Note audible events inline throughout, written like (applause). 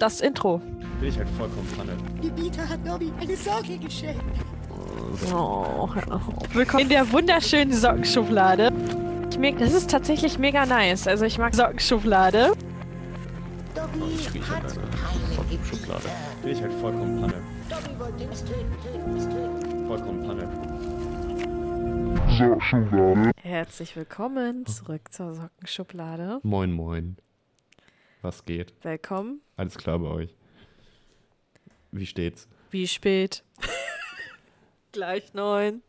das Intro. Bin ich halt vollkommen Panne. Die Bieter hat Nobby eine Socke geschenkt. Oh. Willkommen in der wunderschönen Sockenschublade. Ich das ist tatsächlich mega nice. Also ich mag Sockenschublade. Dobby Ich rieche hat halt Sockenschublade. Bin ich halt vollkommen Panne. Dobby wollte uns töten, töten, uns töten. Vollkommen Panne. Herzlich willkommen zurück zur Sockenschublade. Moin, moin. Was geht? Willkommen. Alles klar bei euch? Wie steht's? Wie spät? (laughs) Gleich neun.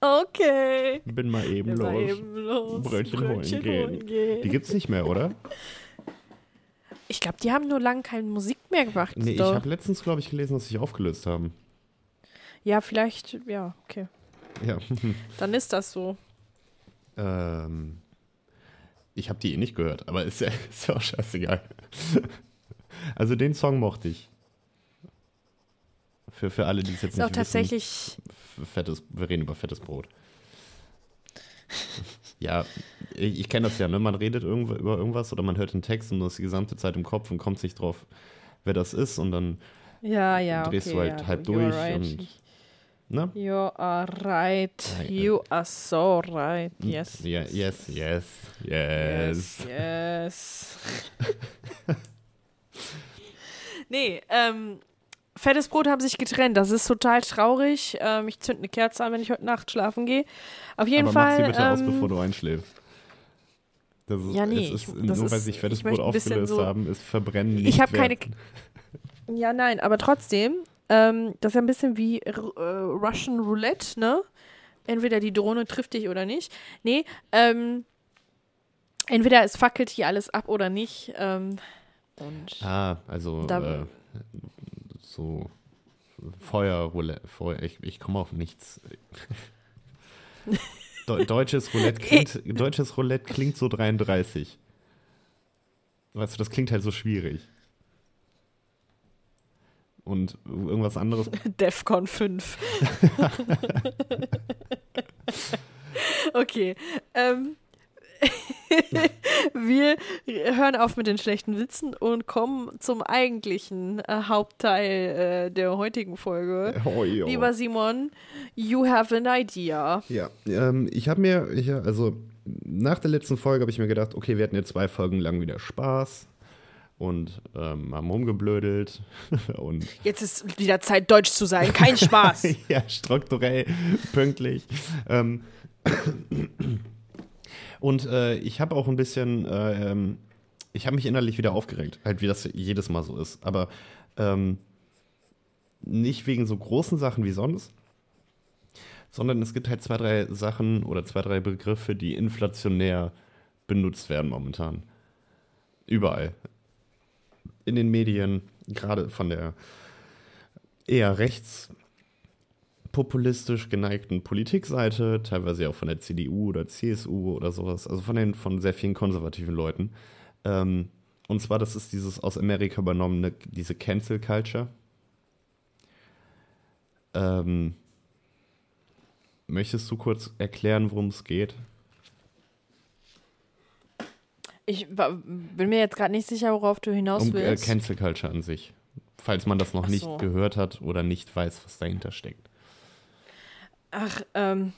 Okay. Bin mal eben Wir los. mal eben los. Brötchen holen gehen. holen gehen. Die gibt's nicht mehr, oder? Ich glaube, die haben nur lange keine Musik mehr gemacht. Nee, ich doch. habe letztens, glaube ich, gelesen, dass sie sich aufgelöst haben. Ja, vielleicht, ja, okay. Ja. Dann ist das so. ähm, ich habe die eh nicht gehört, aber ist ja, (laughs) ist ja auch scheißegal. (laughs) also den Song mochte ich. Für, für alle, die es jetzt Ist auch nicht tatsächlich. wissen, fettes, wir reden über fettes Brot. (laughs) ja, ich, ich kenne das ja, ne? Man redet irgendwo, über irgendwas oder man hört einen Text und du hast die gesamte Zeit im Kopf und kommt nicht drauf, wer das ist und dann, Ja, ja. drehst okay, du halt ja, halb durch right. und- ne? You are right. You are so right. Yes. Ja, yes, yes, yes. Yes. yes. (laughs) nee, ähm, fettes Brot haben sich getrennt. Das ist total traurig. Ähm, ich zünd eine Kerze an, wenn ich heute Nacht schlafen gehe. Auf jeden Aber mach Fall. sie bitte aus, ähm, bevor du einschläfst. Das ist, Ja, nee, es ist, ich- das nur weil sich fettes Brot aufgelöst so- haben, ist Verbrennen nicht Ich habe keine. Ja, nein, aber trotzdem, ähm, das ist ja ein bisschen wie äh, Russian Roulette, ne? Entweder die Drohne trifft dich oder nicht. Nee, ähm, entweder es fackelt hier alles ab oder nicht. Ähm, und Ah, also äh, so Feuerroulette. Feuer, ich ich komme auf nichts. (laughs) Deu- Deutsches Roulette klingt, (laughs) deutsches Roulette klingt so 33. Weißt du, das klingt halt so schwierig. Und irgendwas anderes. (laughs) Defcon 5. (laughs) okay. Ähm, (laughs) wir hören auf mit den schlechten Witzen und kommen zum eigentlichen äh, Hauptteil äh, der heutigen Folge. Oh, jo. Lieber Simon, you have an idea. Ja, ähm, ich habe mir, ich, also nach der letzten Folge habe ich mir gedacht, okay, wir hatten jetzt zwei Folgen lang wieder Spaß und ähm, haben rumgeblödelt (laughs) und Jetzt ist wieder Zeit, Deutsch zu sein. Kein Spaß. (laughs) ja, strukturell, pünktlich. Ähm, und äh, ich habe auch ein bisschen, äh, ähm, ich habe mich innerlich wieder aufgeregt, halt wie das jedes Mal so ist. Aber ähm, nicht wegen so großen Sachen wie sonst, sondern es gibt halt zwei, drei Sachen oder zwei, drei Begriffe, die inflationär benutzt werden momentan. Überall. In den Medien, gerade von der eher rechtspopulistisch geneigten Politikseite, teilweise auch von der CDU oder CSU oder sowas, also von den von sehr vielen konservativen Leuten. Ähm, und zwar, das ist dieses aus Amerika übernommene, diese Cancel Culture. Ähm, möchtest du kurz erklären, worum es geht? Ich bin mir jetzt gerade nicht sicher, worauf du hinaus Um äh, willst. Cancel Culture an sich. Falls man das noch Ach nicht so. gehört hat oder nicht weiß, was dahinter steckt. Ach, ähm,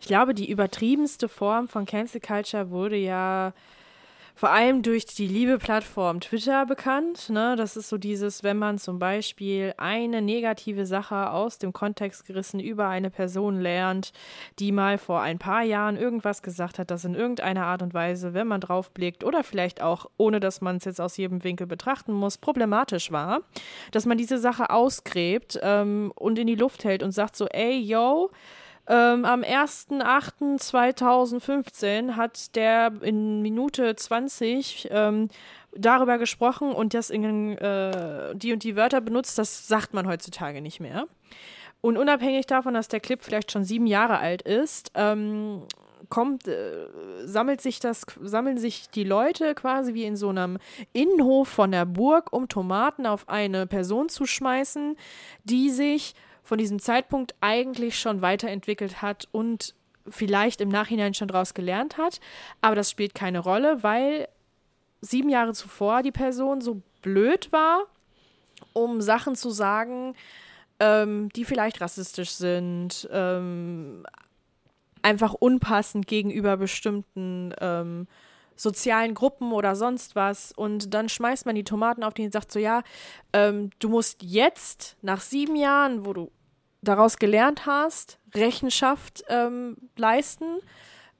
ich glaube, die übertriebenste Form von Cancel Culture wurde ja vor allem durch die liebe Plattform Twitter bekannt. Ne? Das ist so dieses, wenn man zum Beispiel eine negative Sache aus dem Kontext gerissen über eine Person lernt, die mal vor ein paar Jahren irgendwas gesagt hat, das in irgendeiner Art und Weise, wenn man draufblickt oder vielleicht auch, ohne dass man es jetzt aus jedem Winkel betrachten muss, problematisch war, dass man diese Sache ausgräbt ähm, und in die Luft hält und sagt so, ey, yo, ähm, am 1.8.2015 hat der in Minute 20 ähm, darüber gesprochen und das in äh, die und die Wörter benutzt. Das sagt man heutzutage nicht mehr. Und unabhängig davon, dass der Clip vielleicht schon sieben Jahre alt ist, ähm, kommt, äh, sammelt sich das, sammeln sich die Leute quasi wie in so einem Innenhof von der Burg, um Tomaten auf eine Person zu schmeißen, die sich von diesem Zeitpunkt eigentlich schon weiterentwickelt hat und vielleicht im Nachhinein schon daraus gelernt hat. Aber das spielt keine Rolle, weil sieben Jahre zuvor die Person so blöd war, um Sachen zu sagen, ähm, die vielleicht rassistisch sind, ähm, einfach unpassend gegenüber bestimmten ähm, sozialen Gruppen oder sonst was. Und dann schmeißt man die Tomaten auf den und sagt so, ja, ähm, du musst jetzt, nach sieben Jahren, wo du daraus gelernt hast, Rechenschaft ähm, leisten.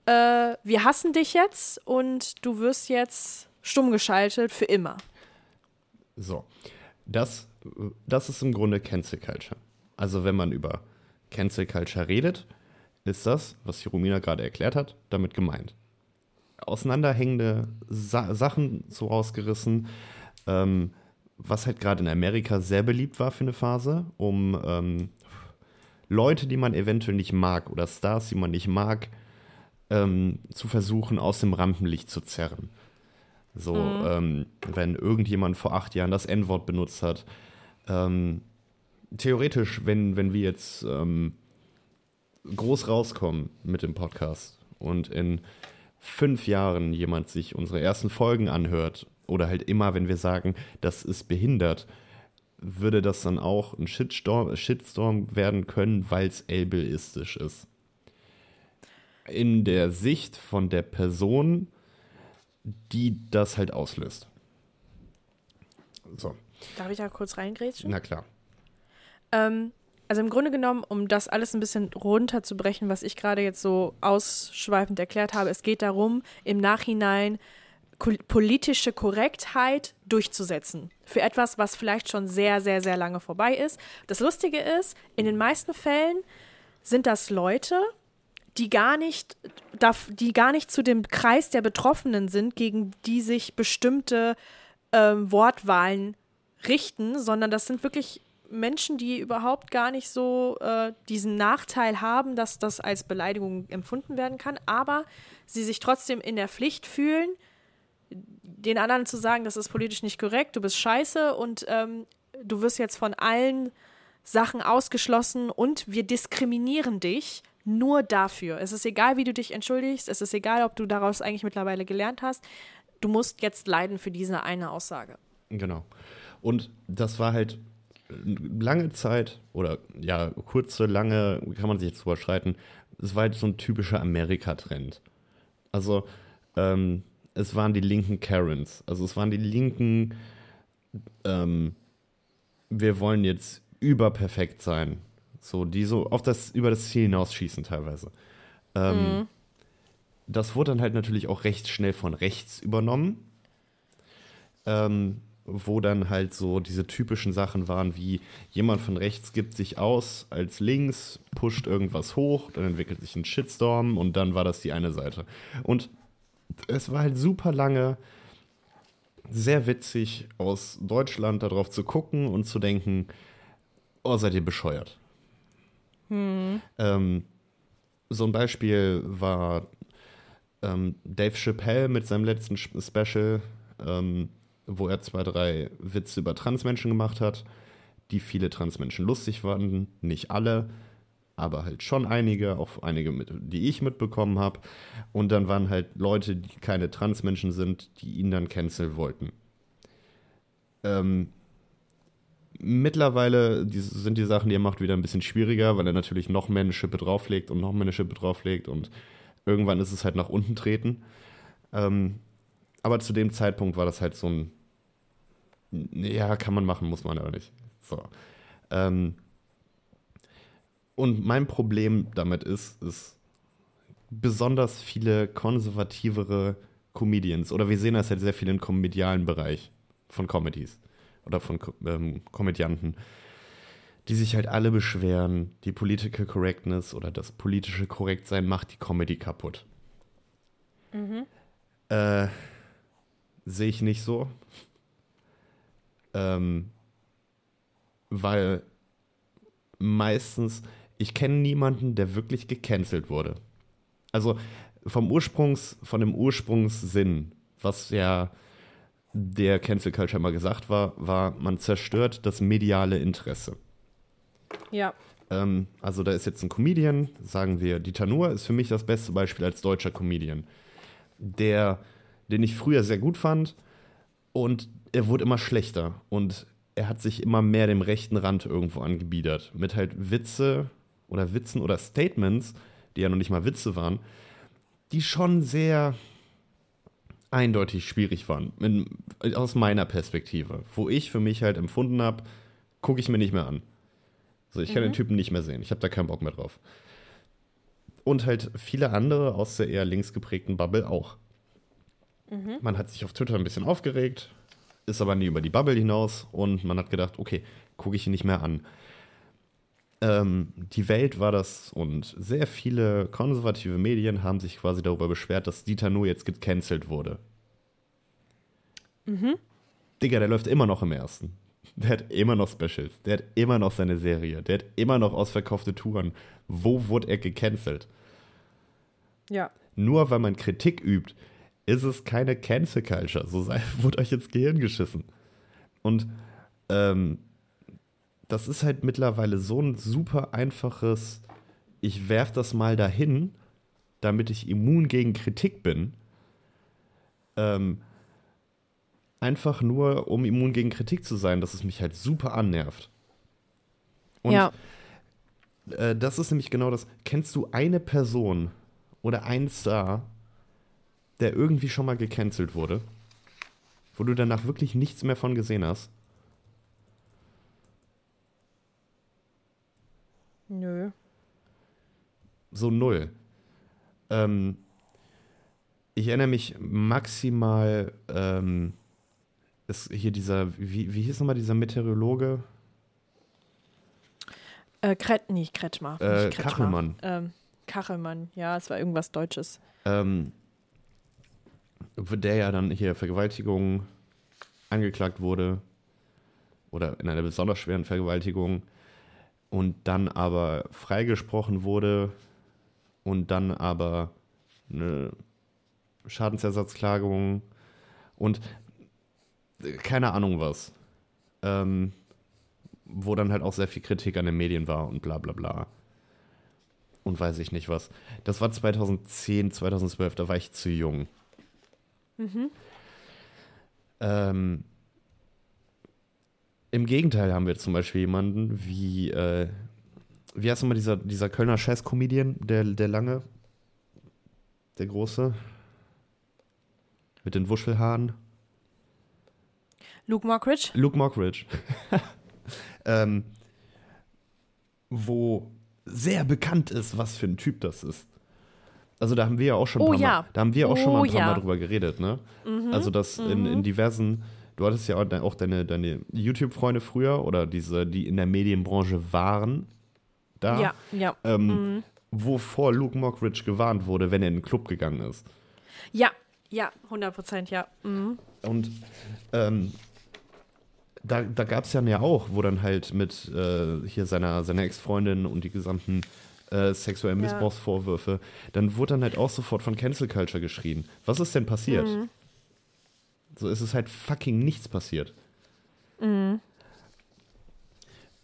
Äh, wir hassen dich jetzt und du wirst jetzt stumm geschaltet für immer. So, das, das ist im Grunde Cancel Culture. Also wenn man über Cancel Culture redet, ist das, was die Romina gerade erklärt hat, damit gemeint. Auseinanderhängende Sa Sachen so rausgerissen, ähm, was halt gerade in Amerika sehr beliebt war für eine Phase, um ähm, Leute, die man eventuell nicht mag oder Stars, die man nicht mag, ähm, zu versuchen, aus dem Rampenlicht zu zerren. So, mhm. ähm, wenn irgendjemand vor acht Jahren das N-Wort benutzt hat. Ähm, theoretisch, wenn, wenn wir jetzt ähm, groß rauskommen mit dem Podcast und in fünf Jahren jemand sich unsere ersten Folgen anhört oder halt immer, wenn wir sagen, das ist behindert, würde das dann auch ein Shitstorm, Shitstorm werden können, weil es ableistisch ist. In der Sicht von der Person, die das halt auslöst. So. Darf ich da kurz reingrätschen? Na klar. Ähm, also im Grunde genommen, um das alles ein bisschen runterzubrechen, was ich gerade jetzt so ausschweifend erklärt habe, es geht darum, im Nachhinein politische Korrektheit durchzusetzen. Für etwas, was vielleicht schon sehr, sehr, sehr lange vorbei ist. Das Lustige ist, in den meisten Fällen sind das Leute, die gar nicht, die gar nicht zu dem Kreis der Betroffenen sind, gegen die sich bestimmte ähm, Wortwahlen richten, sondern das sind wirklich Menschen, die überhaupt gar nicht so äh, diesen Nachteil haben, dass das als Beleidigung empfunden werden kann, aber sie sich trotzdem in der Pflicht fühlen, den anderen zu sagen, das ist politisch nicht korrekt, du bist scheiße und ähm, du wirst jetzt von allen Sachen ausgeschlossen und wir diskriminieren dich nur dafür. Es ist egal, wie du dich entschuldigst, es ist egal, ob du daraus eigentlich mittlerweile gelernt hast. Du musst jetzt leiden für diese eine Aussage. Genau. Und das war halt lange Zeit oder ja, kurze, lange, kann man sich jetzt drüber streiten, es war halt so ein typischer Amerika-Trend. Also, ähm, es waren die linken Karens. Also es waren die linken, ähm, wir wollen jetzt überperfekt sein. So, die so auf das, über das Ziel hinausschießen teilweise. Ähm, mhm. Das wurde dann halt natürlich auch recht schnell von rechts übernommen. Ähm, wo dann halt so diese typischen Sachen waren, wie jemand von rechts gibt sich aus als links, pusht irgendwas hoch, dann entwickelt sich ein Shitstorm und dann war das die eine Seite. Und es war halt super lange sehr witzig, aus Deutschland darauf zu gucken und zu denken, oh, seid ihr bescheuert. Hm. Ähm, so ein Beispiel war ähm, Dave Chappelle mit seinem letzten Special, ähm, wo er zwei, drei Witze über Transmenschen gemacht hat, die viele Transmenschen lustig fanden, nicht alle aber halt schon einige, auch einige, mit, die ich mitbekommen habe. Und dann waren halt Leute, die keine Transmenschen sind, die ihn dann canceln wollten. Ähm, mittlerweile sind die Sachen, die er macht, wieder ein bisschen schwieriger, weil er natürlich noch mehr eine Schippe drauflegt und noch mehr eine Schippe drauflegt und irgendwann ist es halt nach unten treten. Ähm, aber zu dem Zeitpunkt war das halt so ein, ja, kann man machen, muss man aber nicht. So. Ähm, und mein Problem damit ist, ist besonders viele konservativere Comedians, oder wir sehen das halt sehr viel im komedialen Bereich von Comedies oder von ähm, Komödianten, die sich halt alle beschweren, die Political Correctness oder das politische Korrektsein macht die Comedy kaputt. Mhm. Äh, Sehe ich nicht so. Ähm, weil meistens ich kenne niemanden, der wirklich gecancelt wurde. Also vom Ursprungs, von dem Ursprungssinn, was ja der Cancel Culture mal gesagt war, war, man zerstört das mediale Interesse. Ja. Ähm, also da ist jetzt ein Comedian, sagen wir, Dieter Nuhr ist für mich das beste Beispiel als deutscher Comedian, der, den ich früher sehr gut fand und er wurde immer schlechter und er hat sich immer mehr dem rechten Rand irgendwo angebiedert. Mit halt Witze oder Witzen oder Statements, die ja noch nicht mal Witze waren, die schon sehr eindeutig schwierig waren. In, aus meiner Perspektive. Wo ich für mich halt empfunden habe, gucke ich mir nicht mehr an. So, ich kann den Typen nicht mehr sehen. Ich habe da keinen Bock mehr drauf. Und halt viele andere aus der eher links geprägten Bubble auch. Man hat sich auf Twitter ein bisschen aufgeregt, ist aber nie über die Bubble hinaus und man hat gedacht, okay, gucke ich ihn nicht mehr an. Ähm, die Welt war das und sehr viele konservative Medien haben sich quasi darüber beschwert, dass Dieter Nuhr jetzt gecancelt wurde. Digga, der läuft immer noch im ersten. Der hat immer noch Specials. Der hat immer noch seine Serie. Der hat immer noch ausverkaufte Touren. Wo wurde er gecancelt? Ja. Nur weil man Kritik übt, ist es keine Cancel Culture. So sei, (laughs) wurde euch ins Gehirn geschissen. Und ähm, das ist halt mittlerweile so ein super einfaches, ich werf das mal dahin, damit ich immun gegen Kritik bin. Ähm, einfach nur, um immun gegen Kritik zu sein, dass es mich halt super annervt. Und ja. äh, das ist nämlich genau das. Kennst du eine Person oder einen Star, der irgendwie schon mal gecancelt wurde, wo du danach wirklich nichts mehr von gesehen hast? Nö. So null. Ähm, ich erinnere mich maximal, ähm, ist hier dieser, wie, wie hieß nochmal dieser Meteorologe? Äh, Kret, nicht Kretschmer. Äh, Kretschmer. Kachelmann. Ähm, Kachelmann, ja, es war irgendwas Deutsches. ähm, der ja dann hier Vergewaltigung angeklagt wurde oder in einer besonders schweren Vergewaltigung und dann aber freigesprochen wurde und dann aber eine Schadensersatzklagung und keine Ahnung was. Ähm, wo dann halt auch sehr viel Kritik an den Medien war und bla bla bla. Und weiß ich nicht was. Das war 2010, 2012, da war ich zu jung. Ähm, Im Gegenteil haben wir zum Beispiel jemanden wie, äh, wie heißt nochmal dieser, dieser Kölner Scheiß-Comedian, der, der lange, der große, mit den Wuschelhaaren. Luke Mockridge? Luke Mockridge. (laughs) ähm, wo sehr bekannt ist, was für ein Typ das ist. Also da haben wir ja auch schon ein Oh paar ja. Mal, da haben wir auch schon mal Oh ein paar ja. Mal drüber geredet, ne? Also das in, in diversen, du hattest ja auch de- auch deine, deine YouTube-Freunde früher oder diese, die in der Medienbranche waren, da, Ja, ja. ähm, wovor Luke Mockridge gewarnt wurde, wenn er in den Club gegangen ist. Ja, ja, 100 Prozent, ja. Mhm. Und ähm, da, da gab es ja auch, wo dann halt mit äh, hier seiner, seiner Ex-Freundin und die gesamten äh, sexuellen. Missbrauchsvorwürfe, dann wurde dann halt auch sofort von Cancel Culture geschrien. Was ist denn passiert? So ist es halt fucking nichts passiert.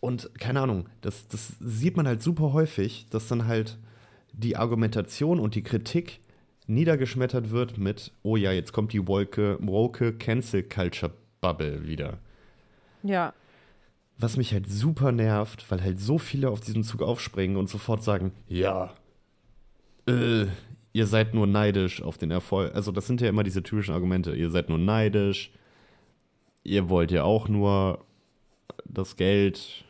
Und keine Ahnung, das, das sieht man halt super häufig, dass dann halt die Argumentation und die Kritik niedergeschmettert wird mit, oh ja, jetzt kommt die woke, woke Cancel Culture Bubble wieder. Ja, Was mich halt super nervt, weil halt so viele auf diesen Zug aufspringen und sofort sagen, ja, äh, ihr seid nur neidisch auf den Erfolg. Also das sind ja immer diese typischen Argumente. Ihr seid nur neidisch, ihr wollt ja auch nur das Geld.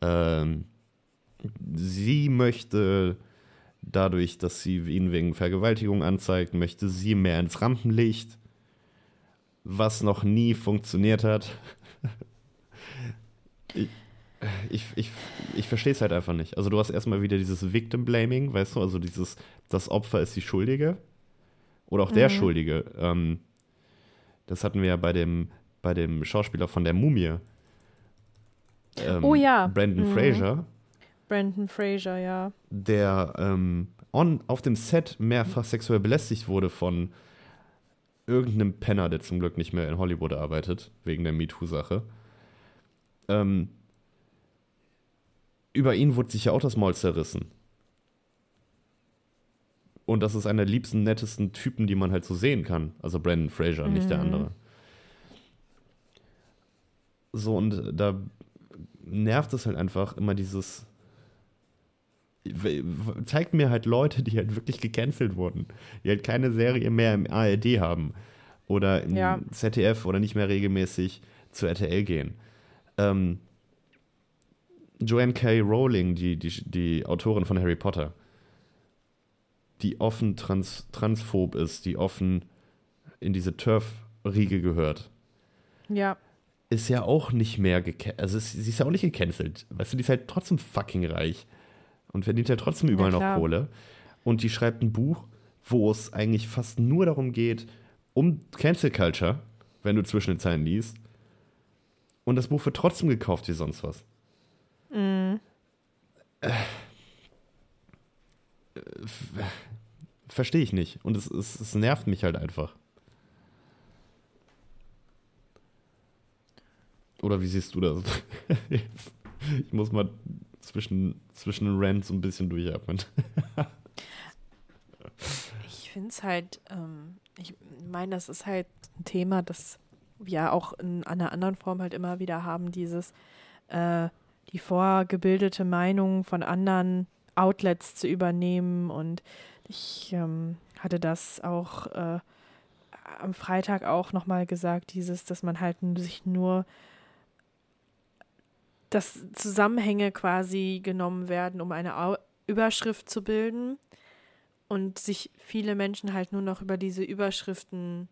Ähm, sie möchte dadurch, dass sie ihn wegen Vergewaltigung anzeigt, möchte sie mehr ins Rampenlicht, was noch nie funktioniert hat. Ich ich, ich, ich verstehe es halt einfach nicht. Also du hast erstmal wieder dieses Victim Blaming, weißt du, also dieses, das Opfer ist die Schuldige oder auch der Schuldige. Ähm, das hatten wir ja bei dem, bei dem Schauspieler von der Mumie. Ähm, Oh ja. Brandon Mhm. Fraser Brandon Fraser, ja. der ähm, on, auf dem Set mehrfach sexuell belästigt wurde von irgendeinem Penner, der zum Glück nicht mehr in Hollywood arbeitet, wegen der MeToo-Sache. Ähm, über ihn wurde sich ja auch das Maul zerrissen. Und das ist einer der liebsten, nettesten Typen, die man halt so sehen kann. Also Brandon Fraser, nicht der andere. So, und da nervt es halt einfach immer dieses. Zeigt mir halt Leute, die halt wirklich gecancelt wurden, die halt keine Serie mehr im ARD haben oder im Ja. ZDF oder nicht mehr regelmäßig zu RTL gehen. Ähm, Joanne K. Rowling, die, die, die Autorin von Harry Potter, die offen trans, transphob ist, die offen in diese Turf-Riege gehört, Ja, ist ja auch nicht mehr gecancelt. Also sie ist ja auch nicht gecancelt. Weißt du, die ist halt trotzdem fucking reich und verdient ja trotzdem überall noch. Kohle. Und die schreibt ein Buch, wo es eigentlich fast nur darum geht, um Cancel Culture, wenn du zwischen den Zeilen liest. Und das Buch wird trotzdem gekauft wie sonst was. Äh, f- Verstehe ich nicht. Und es, es, es nervt mich halt einfach. Oder wie siehst du das? (laughs) Ich muss mal zwischen, zwischen Rants ein bisschen durchatmen. (laughs) ich finde es halt, ähm, ich meine, das ist halt ein Thema, das wir auch in einer anderen Form halt immer wieder haben, dieses, äh, die vorgebildete Meinung von anderen Outlets zu übernehmen. Und ich ähm, hatte das auch äh, am Freitag auch nochmal gesagt, dieses, dass man halt sich nur dass Zusammenhänge quasi genommen werden, um eine Au Überschrift zu bilden und sich viele Menschen halt nur noch über diese Überschriften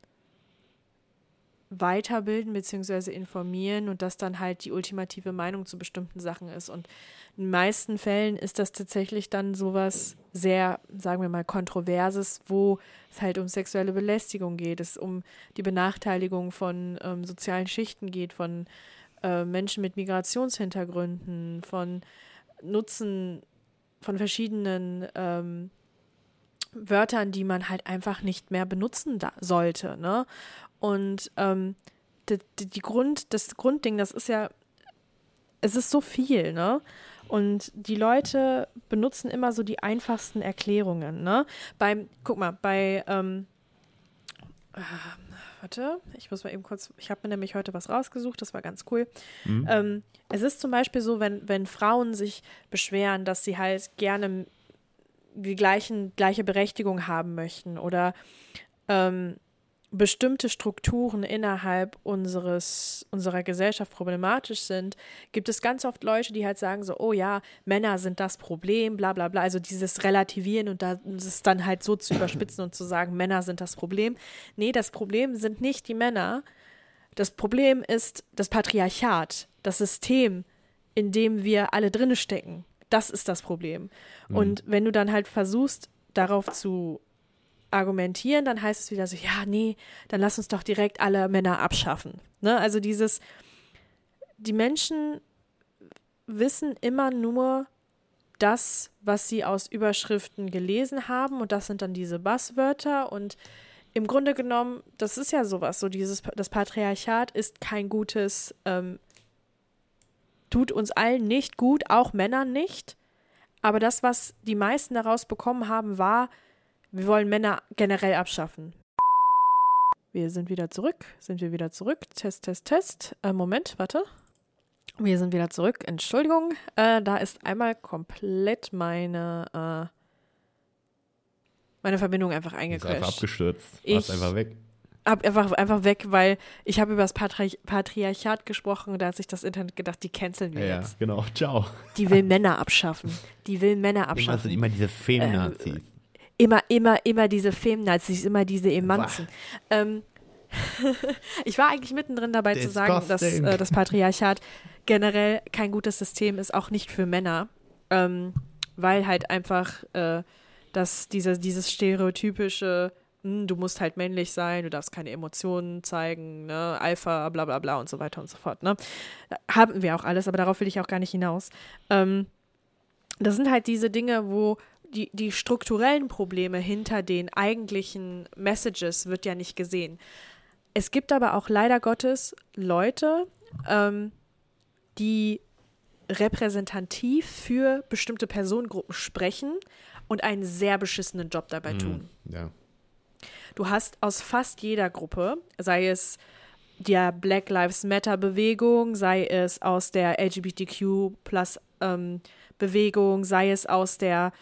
weiterbilden bzw. informieren und das dann halt die ultimative Meinung zu bestimmten Sachen ist. Und in den meisten Fällen ist das tatsächlich dann sowas sehr, sagen wir mal, kontroverses, wo es halt um sexuelle Belästigung geht, es um die Benachteiligung von ähm, sozialen Schichten geht, von äh, Menschen mit Migrationshintergründen, von Nutzen von verschiedenen ähm, Wörtern, die man halt einfach nicht mehr benutzen da sollte. Ne? Und ähm, die, die, Grund, das Grundding, das ist ja, es ist so viel, ne? Und die Leute benutzen immer so die einfachsten Erklärungen, ne? Beim, guck mal, bei, ähm, äh, warte, ich muss mal eben kurz, ich habe mir nämlich heute was rausgesucht, das war ganz cool. Ähm, es ist zum Beispiel so, wenn, wenn Frauen sich beschweren, dass sie halt gerne die gleichen, gleiche Berechtigung haben möchten oder ähm, bestimmte Strukturen innerhalb unseres, unserer Gesellschaft problematisch sind, gibt es ganz oft Leute, die halt sagen so, oh ja, Männer sind das Problem, bla bla bla. Also dieses Relativieren und das dann halt so zu überspitzen und zu sagen, Männer sind das Problem. Nee, das Problem sind nicht die Männer. Das Problem ist das Patriarchat, das System, in dem wir alle drinne stecken. Das ist das Problem. Und wenn du dann halt versuchst, darauf zu argumentieren, dann heißt es wieder so, ja, nee, dann lass uns doch direkt alle Männer abschaffen. Ne? Also dieses, die Menschen wissen immer nur das, was sie aus Überschriften gelesen haben und das sind dann diese Basswörter und im Grunde genommen, das ist ja sowas, so dieses, das Patriarchat ist kein gutes, ähm, tut uns allen nicht gut, auch Männern nicht. Aber das, was die meisten daraus bekommen haben, war, wir wollen Männer generell abschaffen. Wir sind wieder zurück. Sind wir wieder zurück? Test, Test, Test. Äh, Moment, warte. Wir sind wieder zurück. Entschuldigung. Äh, da ist einmal komplett meine, äh, meine Verbindung einfach Ist einfach eingecrashed. abgestürzt. Ich- Warst einfach weg. Ab, einfach, einfach weg, weil ich habe über das Patri Patriarchat gesprochen, da hat sich das Internet gedacht, die canceln wir Ja, ja, jetzt. genau. (laughs) Ciao. Die will Männer abschaffen. Die will Männer Immer, sind abschaffen. immer diese Feminazis. Immer, immer, immer diese Femnazis, immer diese Emanzen. Ähm, (laughs) ich war eigentlich mittendrin dabei zu sagen, dass Disgusting. äh, das Patriarchat generell kein gutes System ist, auch nicht für Männer, ähm, weil halt einfach äh, dass diese, dieses stereotypische, hm, du musst halt männlich sein, du darfst keine Emotionen zeigen, ne, Alpha, bla bla bla und so weiter und so fort. Ne? Haben wir auch alles, aber darauf will ich auch gar nicht hinaus. Ähm, das sind halt diese Dinge, wo die, die strukturellen Probleme hinter den eigentlichen Messages wird ja nicht gesehen. Es gibt aber auch leider Gottes Leute, ähm, die repräsentativ für bestimmte Personengruppen sprechen und einen sehr beschissenen Job dabei tun. Ja. Du hast aus fast jeder Gruppe, sei es der Black Lives Matter Bewegung, sei es aus der LGBTQ plus ähm, Bewegung, sei es aus der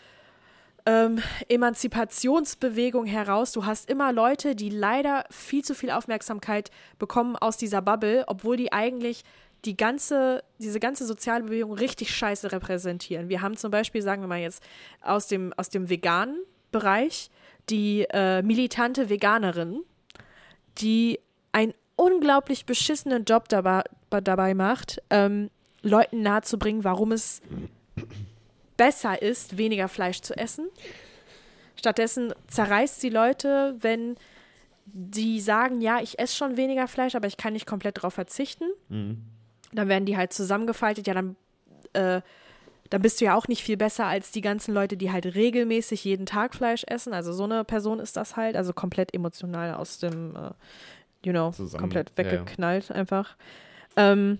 ähm, Emanzipationsbewegung heraus. Du hast immer Leute, die leider viel zu viel Aufmerksamkeit bekommen aus dieser Bubble, obwohl die eigentlich die ganze, diese ganze soziale Bewegung richtig scheiße repräsentieren. Wir haben zum Beispiel, sagen wir mal jetzt, aus dem, aus dem veganen Bereich die äh, militante Veganerin, die einen unglaublich beschissenen Job dabei, dabei macht, ähm, Leuten nahezubringen, warum es besser ist, weniger Fleisch zu essen. Stattdessen zerreißt sie Leute, wenn die sagen, ja, ich esse schon weniger Fleisch, aber ich kann nicht komplett darauf verzichten. Dann werden die halt zusammengefaltet, ja, dann, äh, dann bist du ja auch nicht viel besser als die ganzen Leute, die halt regelmäßig jeden Tag Fleisch essen. Also so eine Person ist das halt, also komplett emotional aus dem, äh, you know, Zusammen- komplett ja, ja. weggeknallt einfach. Ähm,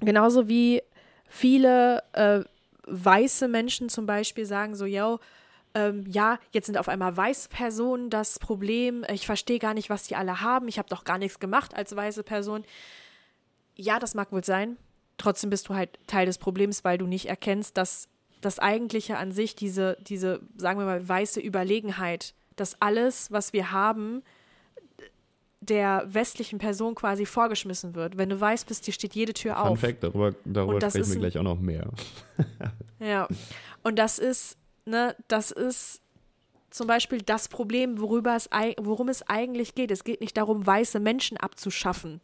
genauso wie viele äh, weiße Menschen zum Beispiel sagen so, yo, ähm, ja, jetzt sind auf einmal weiße Personen das Problem. Ich verstehe gar nicht, was die alle haben. Ich habe doch gar nichts gemacht als weiße Person. Ja, das mag wohl sein. Trotzdem bist du halt Teil des Problems, weil du nicht erkennst, dass das Eigentliche an sich, diese, diese, sagen wir mal, weiße Überlegenheit, dass alles, was wir haben, der westlichen Person quasi vorgeschmissen wird. Wenn du weiß bist, dir steht jede Tür Fun auf. Fact, darüber, darüber sprechen ist wir gleich auch noch mehr. (laughs) Ja. Und das ist, ne, das ist zum Beispiel das Problem, worüber es, worum es eigentlich geht. Es geht nicht darum, weiße Menschen abzuschaffen.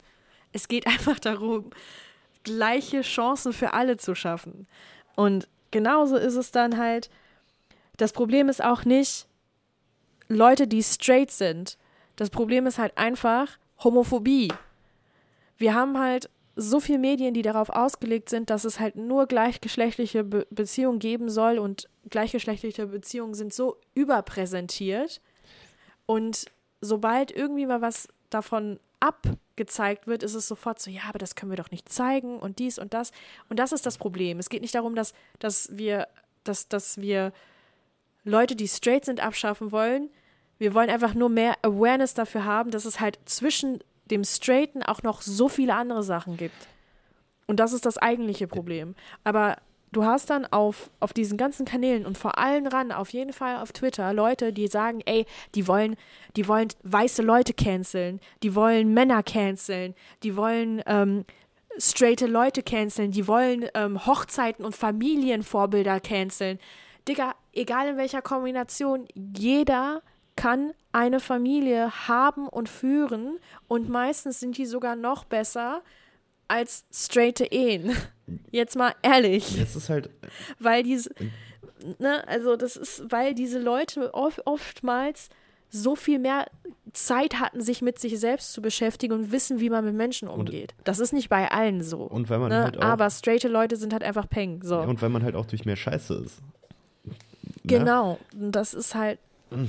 Es geht (laughs) einfach darum, gleiche Chancen für alle zu schaffen. Und genauso ist es dann halt, das Problem ist auch nicht Leute, die straight sind. Das Problem ist halt einfach Homophobie. Wir haben halt so viele Medien, die darauf ausgelegt sind, dass es halt nur gleichgeschlechtliche Be Beziehungen geben soll und gleichgeschlechtliche Beziehungen sind so überpräsentiert. Und sobald irgendwie mal was davon abgezeigt wird, ist es sofort so, ja, aber das können wir doch nicht zeigen und dies und das. Und das ist das Problem. Es geht nicht darum, dass, dass wir, dass, dass wir Leute, die straight sind, abschaffen wollen. Wir wollen einfach nur mehr Awareness dafür haben, dass es halt zwischen dem Straighten auch noch so viele andere Sachen gibt. Und das ist das eigentliche Problem. Aber du hast dann auf, auf diesen ganzen Kanälen und vor allen ran, auf jeden Fall auf Twitter, Leute, die sagen, ey, die wollen, die wollen weiße Leute canceln, die wollen Männer canceln, die wollen ähm, straighte Leute canceln, die wollen ähm, Hochzeiten und Familienvorbilder canceln. Digga, egal in welcher Kombination, jeder kann eine Familie haben und führen und meistens sind die sogar noch besser als straighte Ehen. (laughs) Jetzt mal ehrlich, Es ist halt, weil diese, ne, also das ist, weil diese Leute oft, oftmals so viel mehr Zeit hatten, sich mit sich selbst zu beschäftigen und wissen, wie man mit Menschen umgeht. Das ist nicht bei allen so. und weil man ne? halt auch, Aber straighte Leute sind halt einfach Peng. So. ja, und weil man halt auch durch mehr Scheiße ist. Ne? genau. Und das ist halt Mm.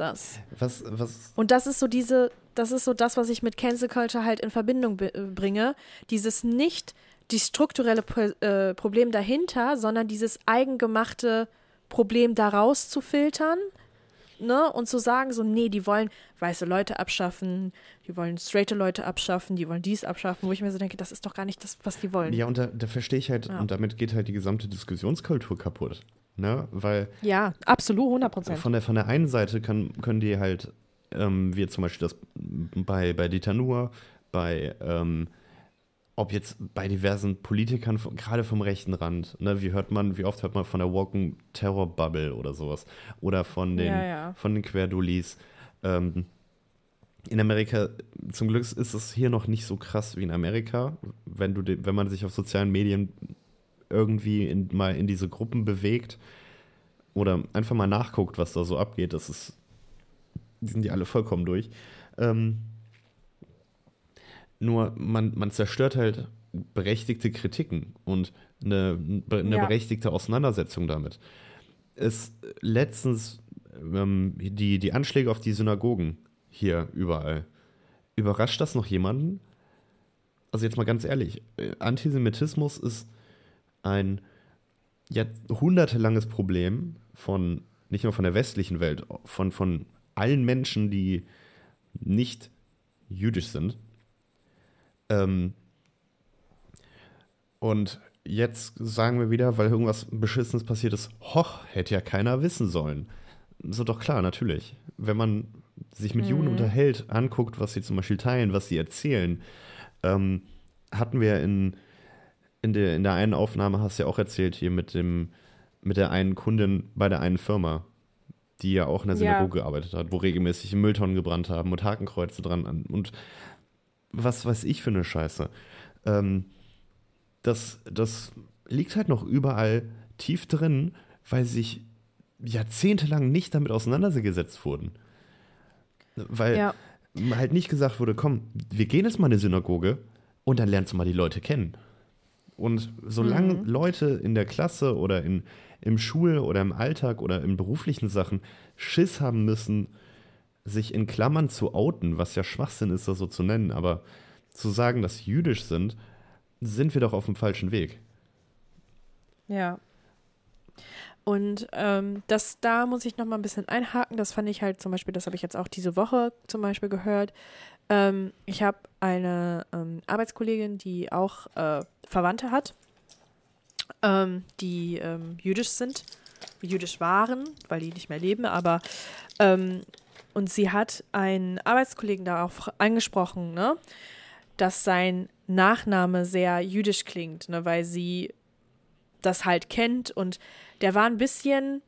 Das. Was, was, Und das ist so diese, das ist so das, was ich mit Cancel Culture halt in Verbindung äh, bringe. Dieses nicht die strukturelle Pro äh, Problem dahinter, sondern dieses eigengemachte Problem daraus zu filtern, ne, und zu sagen, so, nee, die wollen weiße Leute abschaffen, die wollen straighte Leute abschaffen, die wollen dies abschaffen, wo ich mir so denke, das ist doch gar nicht das, was die wollen. ja, und da, da verstehe ich halt, Ja. und damit geht halt die gesamte Diskussionskultur kaputt. Ne? Weil Ja, absolut, 100 Prozent. von der, von der einen Seite kann, können die halt, ähm, wie zum Beispiel das bei, bei Dieter Nuhr, bei, ähm, ob jetzt bei diversen Politikern, gerade vom rechten Rand, ne, wie hört man, wie oft hört man von der Walking Terror Bubble oder sowas, oder von den, Ja, ja. von den Querdulis. Ähm, in Amerika, zum Glück ist es hier noch nicht so krass wie in Amerika, wenn du, wenn man sich auf sozialen Medien irgendwie in, mal in diese Gruppen bewegt oder einfach mal nachguckt, was da so abgeht, das ist, die sind die alle vollkommen durch. Ähm, nur man, man zerstört halt berechtigte Kritiken und eine, eine Ja. berechtigte Auseinandersetzung damit. Es letztens ähm, die, die Anschläge auf die Synagogen hier überall. Überrascht das noch jemanden? Also jetzt mal ganz ehrlich, äh, Antisemitismus ist ein jahrhundertelanges Problem von, nicht nur von der westlichen Welt, von, von allen Menschen, die nicht jüdisch sind. Ähm, und jetzt sagen wir wieder, weil irgendwas Beschissenes passiert ist, hoch, hätte ja keiner wissen sollen. So doch klar, natürlich. Wenn man sich mit Juden unterhält, anguckt, was sie zum Beispiel teilen, was sie erzählen, ähm, hatten wir in, in, der, in der einen Aufnahme, hast du ja auch erzählt, hier mit dem, mit der einen Kundin bei der einen Firma, die ja auch in der Ja. Synagoge gearbeitet hat, wo regelmäßig Mülltonnen gebrannt haben und Hakenkreuze dran an und was weiß ich für eine Scheiße. Ähm, das, das liegt halt noch überall tief drin, weil sich jahrzehntelang nicht damit auseinandergesetzt wurden. Weil Ja. halt nicht gesagt wurde, komm, wir gehen jetzt mal in eine Synagoge und dann lernst du mal die Leute kennen. Und solange Mhm. Leute in der Klasse oder in, im Schul- oder im Alltag oder in beruflichen Sachen Schiss haben müssen, sich in Klammern zu outen, was ja Schwachsinn ist, das so zu nennen, aber zu sagen, dass sie jüdisch sind, sind wir doch auf dem falschen Weg. Ja. Und ähm, das, da muss ich noch mal ein bisschen einhaken. Das fand ich halt zum Beispiel, das habe ich jetzt auch diese Woche zum Beispiel gehört. Ähm, ich habe eine ähm, Arbeitskollegin, die auch äh, Verwandte hat, ähm, die ähm, jüdisch sind, jüdisch waren, weil die nicht mehr leben, aber ähm, und sie hat einen Arbeitskollegen darauf angesprochen, ne, dass sein Nachname sehr jüdisch klingt, ne, weil sie das halt kennt und der war ein bisschen,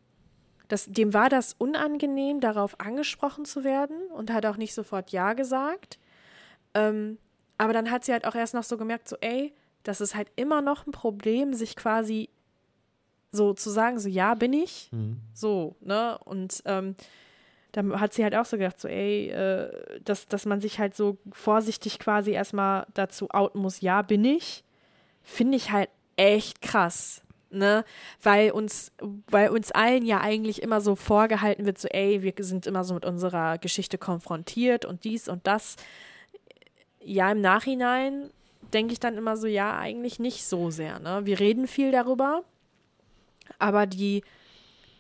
das, dem war das unangenehm, darauf angesprochen zu werden und hat auch nicht sofort Ja gesagt. Ähm, aber dann hat sie halt auch erst noch so gemerkt, so, ey, das ist halt immer noch ein Problem, sich quasi so zu sagen, so, ja, bin ich, so, ne, und ähm, dann hat sie halt auch so gedacht, so, ey, äh, dass, dass man sich halt so vorsichtig quasi erstmal dazu outen muss, ja, bin ich, finde ich halt echt krass. Ne? Weil uns, weil uns allen ja eigentlich immer so vorgehalten wird, so, ey, wir sind immer so mit unserer Geschichte konfrontiert und dies und das. Ja, im Nachhinein denke ich dann immer so, ja, eigentlich nicht so sehr. Ne? Wir reden viel darüber, aber die,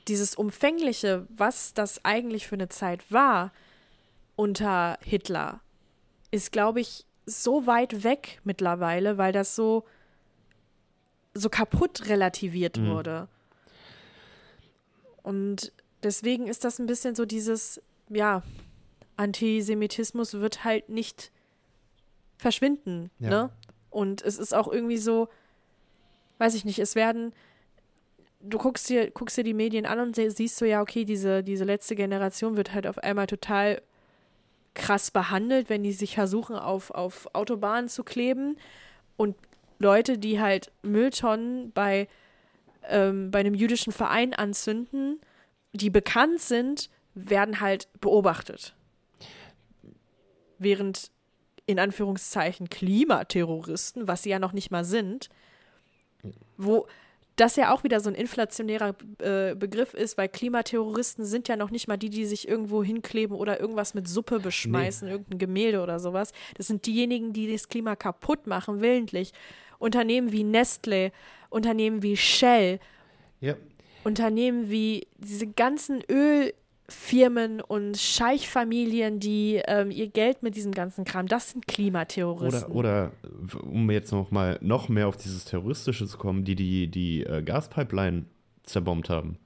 dieses Umfängliche, was das eigentlich für eine Zeit war unter Hitler, ist, glaube ich, so weit weg mittlerweile, weil das so, so kaputt relativiert wurde. Und deswegen ist das ein bisschen so dieses, ja, Antisemitismus wird halt nicht verschwinden, Ja. ne? Und es ist auch irgendwie so, weiß ich nicht, es werden, du guckst dir, guckst dir die Medien an und sie- siehst so, ja, okay, diese, diese letzte Generation wird halt auf einmal total krass behandelt, wenn die sich versuchen, auf, auf Autobahnen zu kleben. Und Leute, die halt Mülltonnen bei, ähm, bei einem jüdischen Verein anzünden, die bekannt sind, werden halt beobachtet. Während in Anführungszeichen Klimaterroristen, was sie ja noch nicht mal sind, wo das ja auch wieder so ein inflationärer äh, Begriff ist, weil Klimaterroristen sind ja noch nicht mal die, die sich irgendwo hinkleben oder irgendwas mit Suppe beschmeißen, irgendein Gemälde oder sowas. Das sind diejenigen, die das Klima kaputt machen, willentlich. Unternehmen wie Nestle, Unternehmen wie Shell, Ja, Unternehmen wie diese ganzen Ölfirmen und Scheichfamilien, die ähm, ihr Geld mit diesem ganzen Kram, das sind Klimaterroristen. Oder, oder um jetzt noch mal noch mehr auf dieses Terroristische zu kommen, die die, die äh, Gaspipeline zerbombt haben.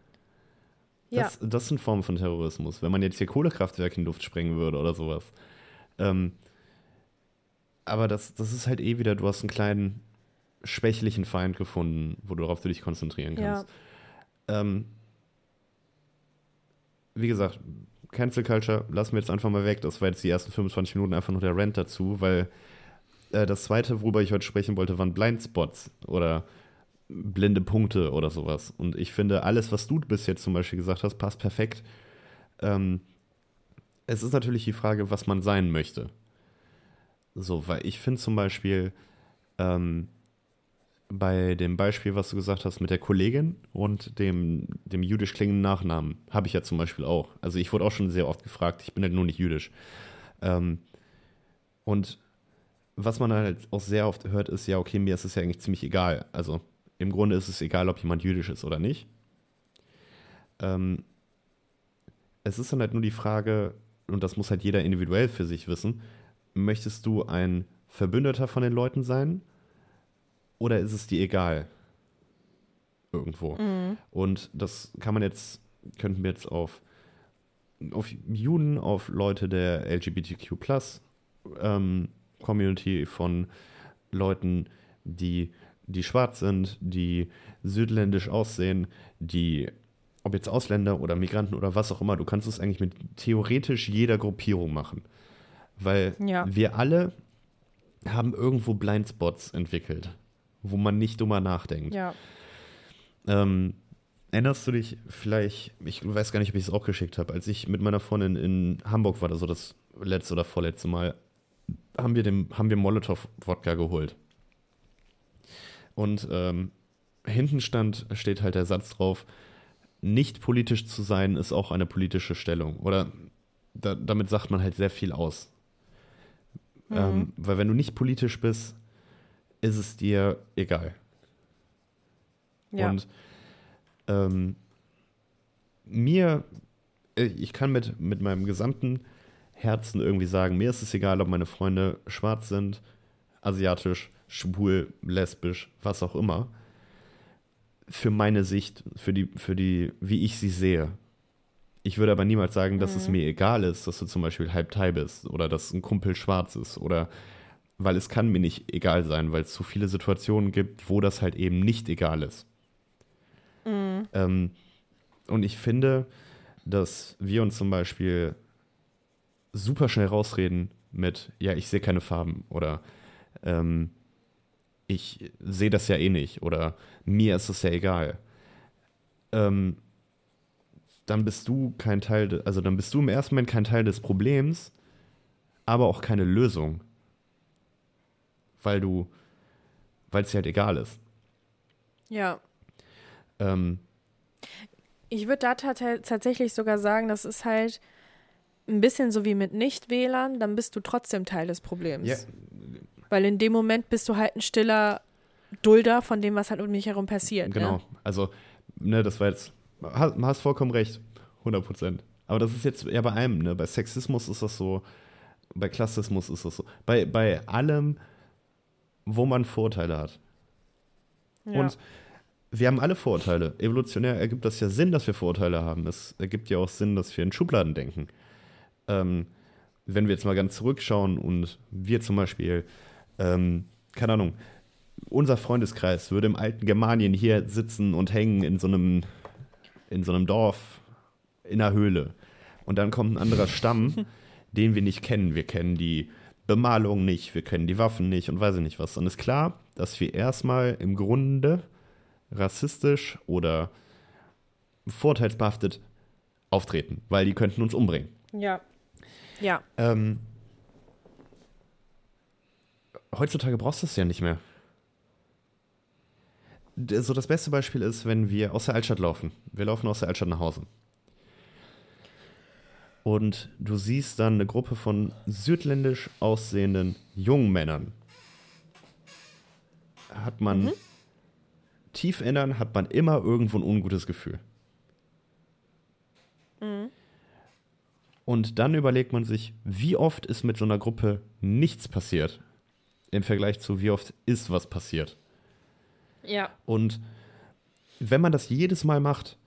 ja. Das, das sind Formen von Terrorismus. Wenn man jetzt hier Kohlekraftwerke in die Luft sprengen würde oder sowas. Ähm, aber das, das ist halt eh wieder, du hast einen kleinen schwächlichen Feind gefunden, wo du dich konzentrieren kannst. Ähm, wie gesagt, Cancel Culture lassen wir jetzt einfach mal weg. Das war jetzt die ersten 25 Minuten einfach nur der Rant dazu, weil äh, das zweite, worüber ich heute sprechen wollte, waren Blindspots oder blinde Punkte oder sowas. Und ich finde, alles, was du bis jetzt zum Beispiel gesagt hast, passt perfekt. Ähm, es ist natürlich die Frage, was man sein möchte. So, weil ich finde zum Beispiel, ähm, bei dem Beispiel, was du gesagt hast mit der Kollegin und dem, dem jüdisch klingenden Nachnamen, habe ich ja zum Beispiel auch. Also ich wurde auch schon sehr oft gefragt, ich bin halt nur nicht jüdisch. Ähm, und was man halt auch sehr oft hört, ist, ja, okay, mir ist es ja eigentlich ziemlich egal. Also im Grunde ist es egal, ob jemand jüdisch ist oder nicht. Ähm, es ist dann halt nur die Frage, und das muss halt jeder individuell für sich wissen, möchtest du ein Verbündeter von den Leuten sein oder ist es dir egal? Irgendwo. Und das kann man jetzt, könnten wir jetzt auf, auf Juden, auf Leute der LGBTQ ähm, Community von Leuten, die, die schwarz sind, die südländisch aussehen, die, ob jetzt Ausländer oder Migranten oder was auch immer, du kannst es eigentlich mit theoretisch jeder Gruppierung machen. Weil Ja. wir alle haben irgendwo Blindspots entwickelt, wo man nicht drüber nachdenkt. Ja. Ähm, erinnerst du dich vielleicht, ich weiß gar nicht, ob ich es auch geschickt habe, als ich mit meiner Freundin in Hamburg war, also das letzte oder vorletzte Mal, haben wir, dem, haben wir Molotow-Wodka geholt. Und ähm, hinten stand, steht halt der Satz drauf, nicht politisch zu sein ist auch eine politische Stellung. Oder da, damit sagt man halt sehr viel aus. Ähm, weil wenn du nicht politisch bist, ist es dir egal. Ja. Und ähm, mir, äh, ich kann mit, mit meinem gesamten Herzen irgendwie sagen, mir ist es egal, ob meine Freunde schwarz sind, asiatisch, schwul, lesbisch, was auch immer. Für meine Sicht, für die, für die, wie ich sie sehe. Ich würde aber niemals sagen, dass es mir egal ist, dass du zum Beispiel halb Thai bist oder dass ein Kumpel schwarz ist oder weil es kann mir nicht egal sein, weil es so viele Situationen gibt, wo das halt eben nicht egal ist. Ähm, und ich finde, dass wir uns zum Beispiel super schnell rausreden mit, ja, ich sehe keine Farben oder ähm, ich sehe das ja eh nicht oder mir ist es ja egal. Ähm, dann bist du kein Teil, also dann bist du im ersten Moment kein Teil des Problems, aber auch keine Lösung. Weil du, weil es dir halt egal ist. ja. Ähm, Ich würde da tat- tatsächlich sogar sagen, das ist halt ein bisschen so wie mit Nicht-Wählern, dann bist du trotzdem Teil des Problems. ja, Weil in dem Moment bist du halt ein stiller Dulder von dem, was halt um mich herum passiert. Genau. Ne? Also, ne, das war jetzt. Hast, hast vollkommen recht. 100 Prozent. Aber das ist jetzt eher bei einem, ne? Bei Sexismus ist das so. Bei Klassismus ist das so. Bei, bei allem, wo man Vorteile hat. Ja. Und wir haben alle Vorteile. Evolutionär ergibt das ja Sinn, dass wir Vorteile haben. Es ergibt ja auch Sinn, dass wir in Schubladen denken. Ähm, wenn wir jetzt mal ganz zurückschauen und wir zum Beispiel, ähm, keine Ahnung, unser Freundeskreis würde im alten Germanien hier sitzen und hängen in so einem, in so einem Dorf in einer Höhle. Und dann kommt ein anderer Stamm, (laughs) den wir nicht kennen. Wir kennen die Bemalung nicht, wir kennen die Waffen nicht und weiß ich nicht was. Dann ist klar, dass wir erstmal im Grunde rassistisch oder vorteilsbehaftet auftreten, weil die könnten uns umbringen. ja. Ja. Ähm, heutzutage brauchst du es ja nicht mehr. So das beste Beispiel ist, wenn wir aus der Altstadt laufen. Wir laufen aus der Altstadt nach Hause. Und du siehst dann eine Gruppe von südländisch aussehenden jungen Männern. Hat man tief innern, hat man immer irgendwo ein ungutes Gefühl. Und dann überlegt man sich, wie oft ist mit so einer Gruppe nichts passiert im Vergleich zu wie oft ist was passiert. Ja. Und wenn man das jedes Mal macht,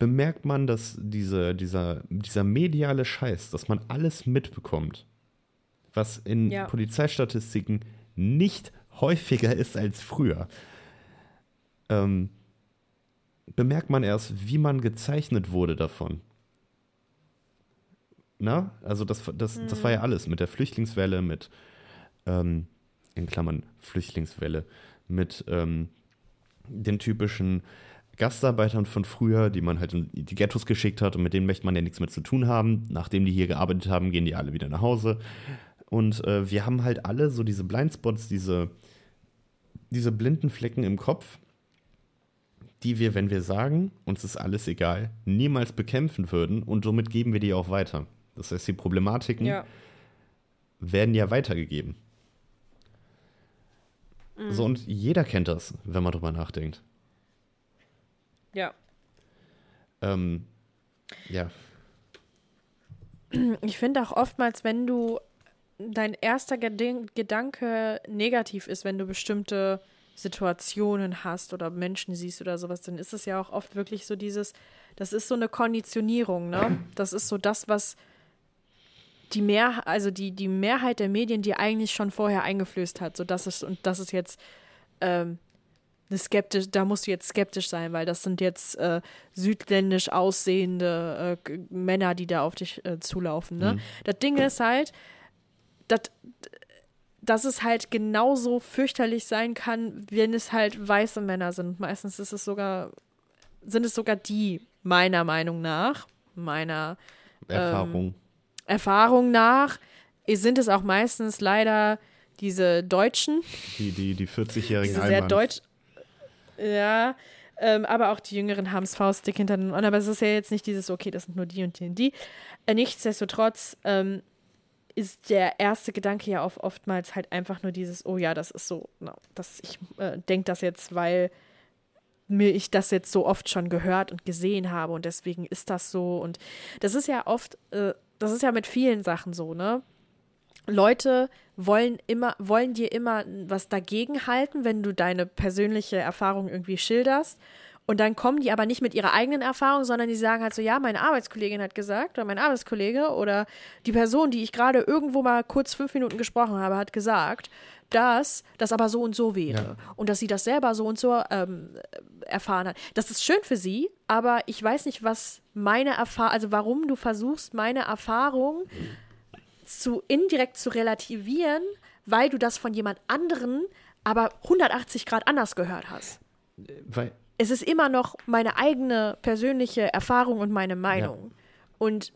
bemerkt man, dass diese, dieser, dieser mediale Scheiß, dass man alles mitbekommt, was in Ja. Polizeistatistiken nicht häufiger ist als früher, ähm, bemerkt man erst, wie man gezeichnet wurde davon. Na, also das, das, das war ja alles mit der Flüchtlingswelle, mit ähm, in Klammern Flüchtlingswelle, mit ähm, den typischen Gastarbeitern von früher, die man halt in die Ghettos geschickt hat und mit denen möchte man ja nichts mehr zu tun haben. Nachdem die hier gearbeitet haben, gehen die alle wieder nach Hause. Und äh, wir haben halt alle so diese Blindspots, diese, diese blinden Flecken im Kopf, die wir, wenn wir sagen, uns ist alles egal, niemals bekämpfen würden und somit geben wir die auch weiter. Das heißt, die Problematiken Ja. werden ja weitergegeben. Mhm. So, und jeder kennt das, wenn man drüber nachdenkt. Ja. Ähm, ja, Ich finde auch oftmals, wenn du dein erster Gedanke negativ ist, wenn du bestimmte Situationen hast oder Menschen siehst oder sowas, dann ist es ja auch oft wirklich so dieses, das ist so eine Konditionierung, ne? Das ist so das, was die Mehr, also die, die Mehrheit der Medien dir eigentlich schon vorher eingeflößt hat, so dass es und das ist jetzt ähm, skeptisch, da musst du jetzt skeptisch sein, weil das sind jetzt äh, südländisch aussehende äh, Männer, die da auf dich äh, zulaufen. Ne? Mhm. Das Ding ist halt, dass, dass es halt genauso fürchterlich sein kann, wenn es halt weiße Männer sind. Meistens ist es sogar, sind es sogar die, meiner Meinung nach, meiner Erfahrung. Erfahrung nach, sind es auch meistens leider diese Deutschen, die, die, die 40-jährigen diese sehr deutsch. Ja, ähm, aber auch die Jüngeren haben es faustdick hinter den Ohren. Aber es ist ja jetzt nicht dieses, okay, das sind nur die und die und die. Äh, nichtsdestotrotz ähm, ist der erste Gedanke ja oft, oftmals halt einfach nur dieses, oh ja, das ist so, no, das, ich äh, denke das jetzt, weil mir ich das jetzt so oft schon gehört und gesehen habe und deswegen ist das so. Und das ist ja oft, äh, das ist ja mit vielen Sachen so, ne? Leute wollen immer, wollen dir immer was dagegen halten, wenn du deine persönliche Erfahrung irgendwie schilderst. Und dann kommen die aber nicht mit ihrer eigenen Erfahrung, sondern die sagen halt so, ja, meine Arbeitskollegin hat gesagt oder mein Arbeitskollege oder die Person, die ich gerade irgendwo mal kurz fünf Minuten gesprochen habe, hat gesagt, dass das aber so und so wäre. Ja. Und dass sie das selber so und so ähm, erfahren hat. Das ist schön für sie, aber ich weiß nicht, was meine Erfahrung, also warum du versuchst, meine Erfahrung zu indirekt zu relativieren, weil du das von jemand anderen aber 180 Grad anders gehört hast. Weil, Es ist immer noch meine eigene persönliche Erfahrung und meine Meinung. Und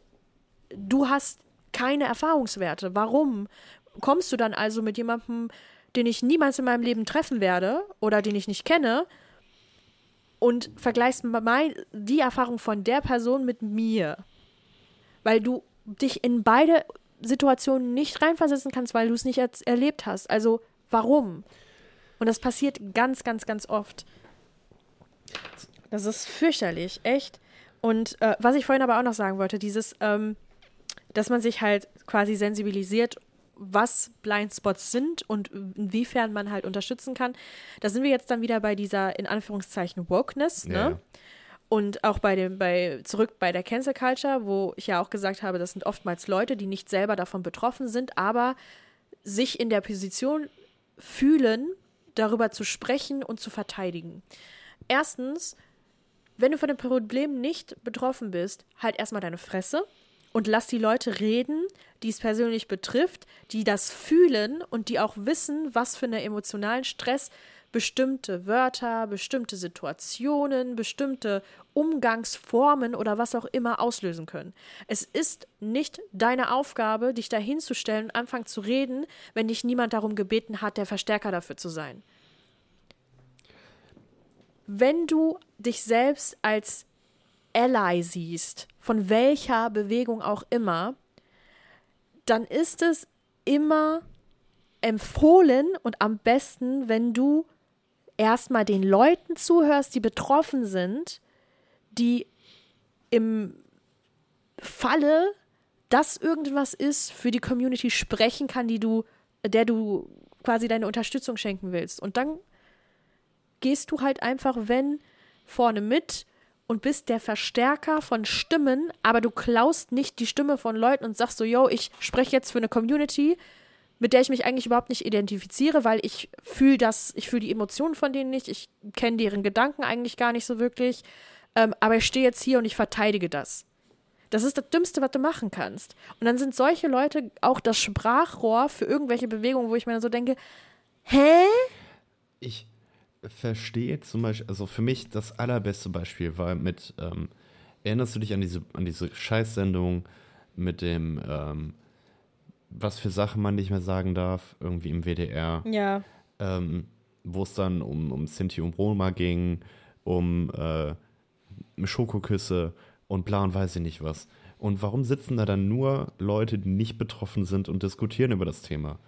du hast keine Erfahrungswerte. Warum kommst du dann also mit jemandem, den ich niemals in meinem Leben treffen werde oder den ich nicht kenne und vergleichst mein, die Erfahrung von der Person mit mir? Weil du dich in beide Situationen nicht reinversetzen kannst, weil du es nicht erlebt hast. Also warum? Und das passiert ganz, ganz, ganz oft. Das ist fürchterlich, echt. Und äh, was ich vorhin aber auch noch sagen wollte, dieses, ähm, dass man sich halt quasi sensibilisiert, was Blindspots sind und inwiefern man halt unterstützen kann. Da sind wir jetzt dann wieder bei dieser, in Anführungszeichen, Wokeness, ne? Ja. Und auch bei dem, bei, zurück bei der Cancel Culture, wo ich ja auch gesagt habe, das sind oftmals Leute, die nicht selber davon betroffen sind, aber sich in der Position fühlen, darüber zu sprechen und zu verteidigen. Erstens, wenn du von dem Problem nicht betroffen bist, halt erstmal deine Fresse und lass die Leute reden, die es persönlich betrifft, die das fühlen und die auch wissen, was für einen emotionalen Stress bestimmte Wörter, bestimmte Situationen, bestimmte Umgangsformen oder was auch immer auslösen können. Es ist nicht deine Aufgabe, dich dahinzustellen und anfangen zu reden, wenn dich niemand darum gebeten hat, der Verstärker dafür zu sein. Wenn du dich selbst als Ally siehst, von welcher Bewegung auch immer, dann ist es immer empfohlen und am besten, wenn du erstmal den Leuten zuhörst, die betroffen sind, die im Falle, dass irgendwas ist, für die Community sprechen kann, die du, der du quasi deine Unterstützung schenken willst. Und dann gehst du halt einfach, wenn, vorne mit und bist der Verstärker von Stimmen, aber du klaust nicht die Stimme von Leuten und sagst so, yo, ich spreche jetzt für eine Community, mit der ich mich eigentlich überhaupt nicht identifiziere, weil ich fühle das, ich fühle die Emotionen von denen nicht, ich kenne deren Gedanken eigentlich gar nicht so wirklich, ähm, aber ich stehe jetzt hier und ich verteidige das. Das ist das Dümmste, was du machen kannst. Und dann sind solche Leute auch das Sprachrohr für irgendwelche Bewegungen, wo ich mir dann so denke, hä? ich verstehe zum Beispiel, also für mich das allerbeste Beispiel war mit, ähm, erinnerst du dich an diese, an diese Scheißsendung mit dem, ähm, was für Sachen man nicht mehr sagen darf, irgendwie im WDR, Ja. ähm, wo es dann um, um Sinti und Roma ging, um äh, Schokoküsse und bla und weiß ich nicht was. Und warum sitzen da dann nur Leute, die nicht betroffen sind und diskutieren über das Thema?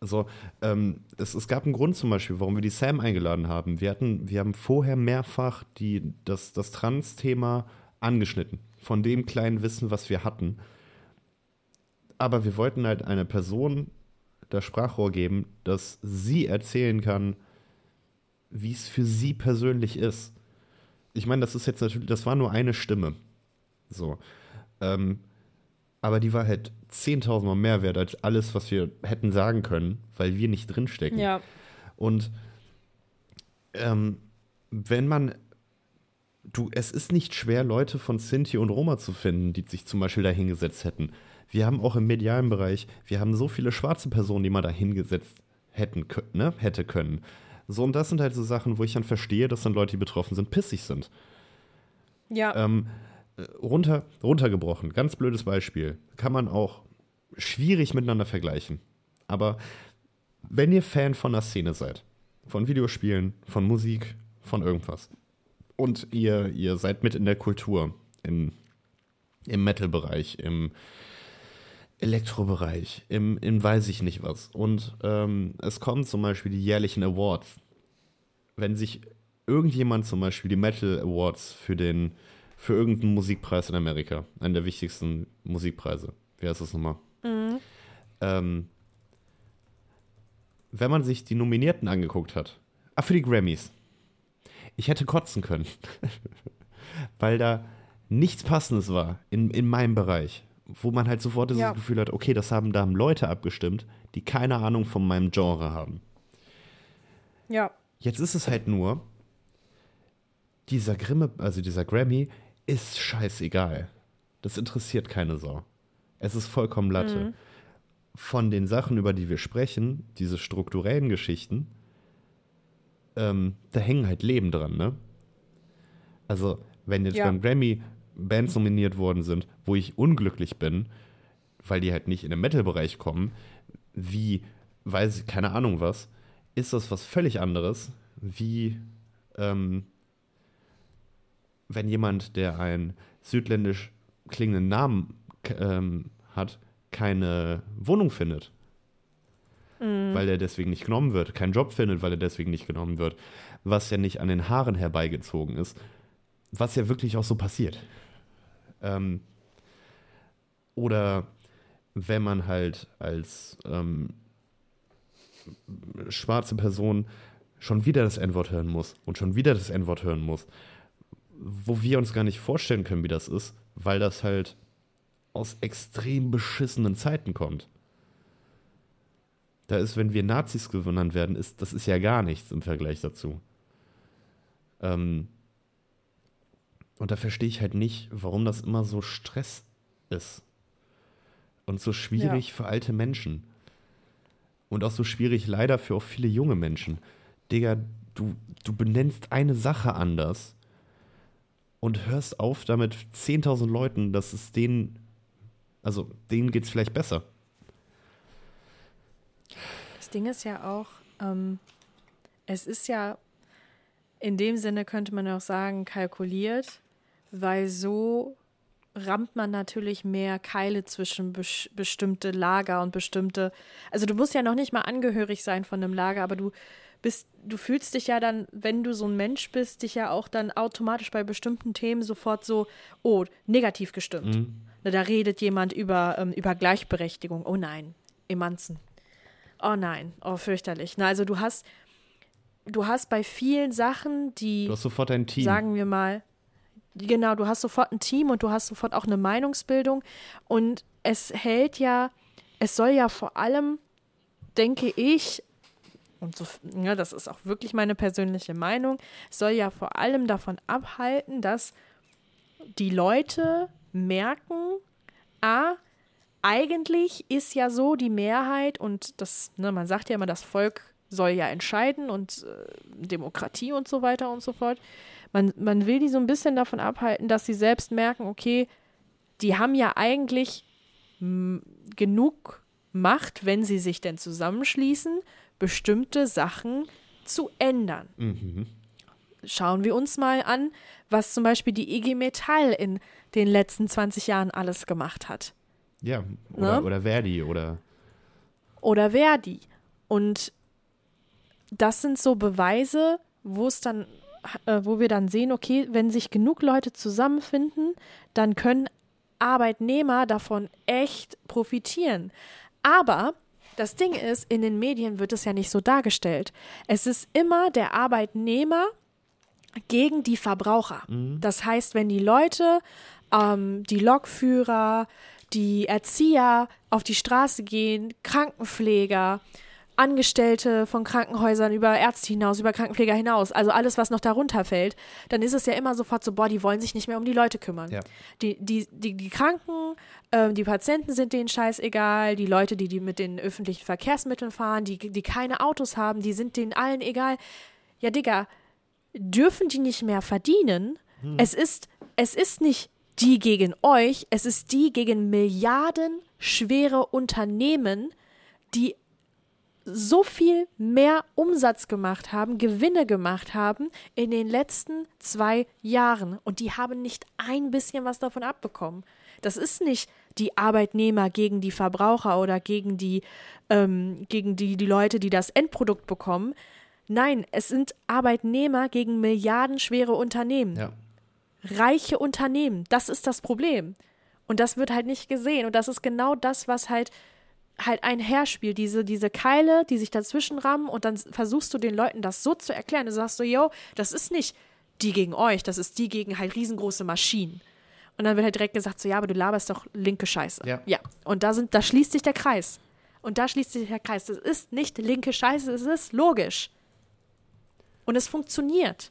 Also, ähm, es, es gab einen Grund zum Beispiel, warum wir die Sam eingeladen haben. Wir, hatten, wir haben vorher mehrfach die, das, das Trans-Thema angeschnitten. Von dem kleinen Wissen, was wir hatten. Aber wir wollten halt eine Person das Sprachrohr geben, dass sie erzählen kann, wie es für sie persönlich ist. Ich meine, das ist jetzt natürlich, das war nur eine Stimme. So. Ähm, aber die war halt 10.000 Mal mehr wert als alles, was wir hätten sagen können, weil wir nicht drinstecken. Ja. Und ähm, wenn man, du, es ist nicht schwer, Leute von Sinti und Roma zu finden, die sich zum Beispiel da hingesetzt hätten. Wir haben auch im medialen Bereich, wir haben so viele schwarze Personen, die man da hingesetzt hätten, ne, hätte können. So, und das sind halt so Sachen, wo ich dann verstehe, dass dann Leute, die betroffen sind, pissig sind. Ja. Ähm, äh, runter, runtergebrochen, ganz blödes Beispiel. Kann man auch schwierig miteinander vergleichen. Aber wenn ihr Fan von einer Szene seid, von Videospielen, von Musik, von irgendwas, und ihr, ihr seid mit in der Kultur, im, im Metal-Bereich, im Elektrobereich, im, im weiß ich nicht was. Und ähm, es kommen zum Beispiel die jährlichen Awards. Wenn sich irgendjemand zum Beispiel die Metal Awards für den für irgendeinen Musikpreis in Amerika, einen der wichtigsten Musikpreise, wie heißt das nochmal? Ähm, wenn man sich die Nominierten angeguckt hat, ah, für die Grammys, ich hätte kotzen können, (laughs) weil da nichts Passendes war in, in meinem Bereich, wo man halt sofort das Ja. Gefühl hat, okay, das haben da haben Leute abgestimmt, die keine Ahnung von meinem Genre haben. ja. Jetzt ist es halt nur, dieser Grimme, also dieser Grammy, ist scheißegal. Das interessiert keine Sau. Es ist vollkommen Latte. Von den Sachen, über die wir sprechen, diese strukturellen Geschichten, ähm, da hängen halt Leben dran, ne? Also, wenn jetzt Ja. beim Grammy Bands nominiert worden sind, wo ich unglücklich bin, weil die halt nicht in den Metal-Bereich kommen, wie, weiß ich, keine Ahnung was, ist das was völlig anderes, wie ähm, wenn jemand, der einen südländisch klingenden Namen ähm, hat, keine Wohnung findet. Weil er deswegen nicht genommen wird, keinen Job findet, weil er deswegen nicht genommen wird. Was ja nicht an den Haaren herbeigezogen ist. Was ja wirklich auch so passiert. Ähm, oder wenn man halt als ähm, schwarze Person schon wieder das N-Wort hören muss und schon wieder das N-Wort hören muss, wo wir uns gar nicht vorstellen können, wie das ist, weil das halt aus extrem beschissenen Zeiten kommt. Da ist, wenn wir Nazis genannt werden, ist, das ist ja gar nichts im Vergleich dazu. Ähm, und da verstehe ich halt nicht, warum das immer so Stress ist. Und so schwierig für alte Menschen. Und auch so schwierig leider für auch viele junge Menschen. Digga, du, du benennst eine Sache anders und hörst auf damit 10.000 Leuten, dass es denen, also denen geht es vielleicht besser. Das Ding ist ja auch, ähm, es ist ja in dem Sinne könnte man auch sagen, kalkuliert, weil so rammt man natürlich mehr Keile zwischen bes bestimmte Lager und bestimmte. Also du musst ja noch nicht mal angehörig sein von einem Lager, aber du bist, du fühlst dich ja dann, wenn du so ein Mensch bist, dich ja auch dann automatisch bei bestimmten Themen sofort so, oh, negativ gestimmt. Ne, Da redet jemand über, ähm, über Gleichberechtigung. Oh nein, Emanzen. Oh nein, oh fürchterlich. Na, also du hast, du hast bei vielen Sachen, die Du hast sofort ein Team. sagen wir mal, genau, du hast sofort ein Team und du hast sofort auch eine Meinungsbildung und es hält ja, es soll ja vor allem, denke ich, und so, ja, das ist auch wirklich meine persönliche Meinung, soll ja vor allem davon abhalten, dass die Leute merken, ah, eigentlich ist ja so die Mehrheit und das, ne, man sagt ja immer, das Volk soll ja entscheiden und äh, Demokratie und so weiter und so fort. Man, man will die so ein bisschen davon abhalten, dass sie selbst merken, okay, die haben ja eigentlich genug Macht, wenn sie sich denn zusammenschließen, bestimmte Sachen zu ändern. Mhm. Schauen wir uns mal an, was zum Beispiel die IG Metall in den letzten 20 Jahren alles gemacht hat. Ja, oder, Ne? oder Verdi oder. oder Verdi. Und das sind so Beweise, wo es dann, äh, wo wir dann sehen, okay, wenn sich genug Leute zusammenfinden, dann können Arbeitnehmer davon echt profitieren. Aber das Ding ist, in den Medien wird es ja nicht so dargestellt. Es ist immer der Arbeitnehmer gegen die Verbraucher. Das heißt, wenn die Leute, ähm, die Lokführer, die Erzieher auf die Straße gehen, Krankenpfleger, Angestellte von Krankenhäusern über Ärzte hinaus, über Krankenpfleger hinaus, also alles, was noch darunter fällt, dann ist es ja immer sofort so, boah, die wollen sich nicht mehr um die Leute kümmern. Ja. Die, die, die, die Kranken, ähm, die Patienten sind denen scheißegal, die Leute, die, die mit den öffentlichen Verkehrsmitteln fahren, die, die keine Autos haben, die sind denen allen egal. Ja, Digga, dürfen die nicht mehr verdienen? Es ist, es ist nicht die gegen euch, es ist die gegen Milliarden schwere Unternehmen, die so viel mehr Umsatz gemacht haben, Gewinne gemacht haben in den letzten zwei Jahren. Und die haben nicht ein bisschen was davon abbekommen. Das ist nicht die Arbeitnehmer gegen die Verbraucher oder gegen die, ähm, gegen die, die Leute, die das Endprodukt bekommen. Nein, es sind Arbeitnehmer gegen milliardenschwere Unternehmen Ja. reiche Unternehmen. Das ist das Problem. Und das wird halt nicht gesehen. Und das ist genau das, was halt halt einherspielt. Diese, diese Keile, die sich dazwischen rammen und dann versuchst du den Leuten das so zu erklären. Du sagst so, yo, das ist nicht die gegen euch, das ist die gegen halt riesengroße Maschinen. Und dann wird halt direkt gesagt, so, ja, aber du laberst doch linke Scheiße. Ja. ja. Und da sind, da schließt sich der Kreis. Und da schließt sich der Kreis. Das ist nicht linke Scheiße, es ist logisch. Und es funktioniert.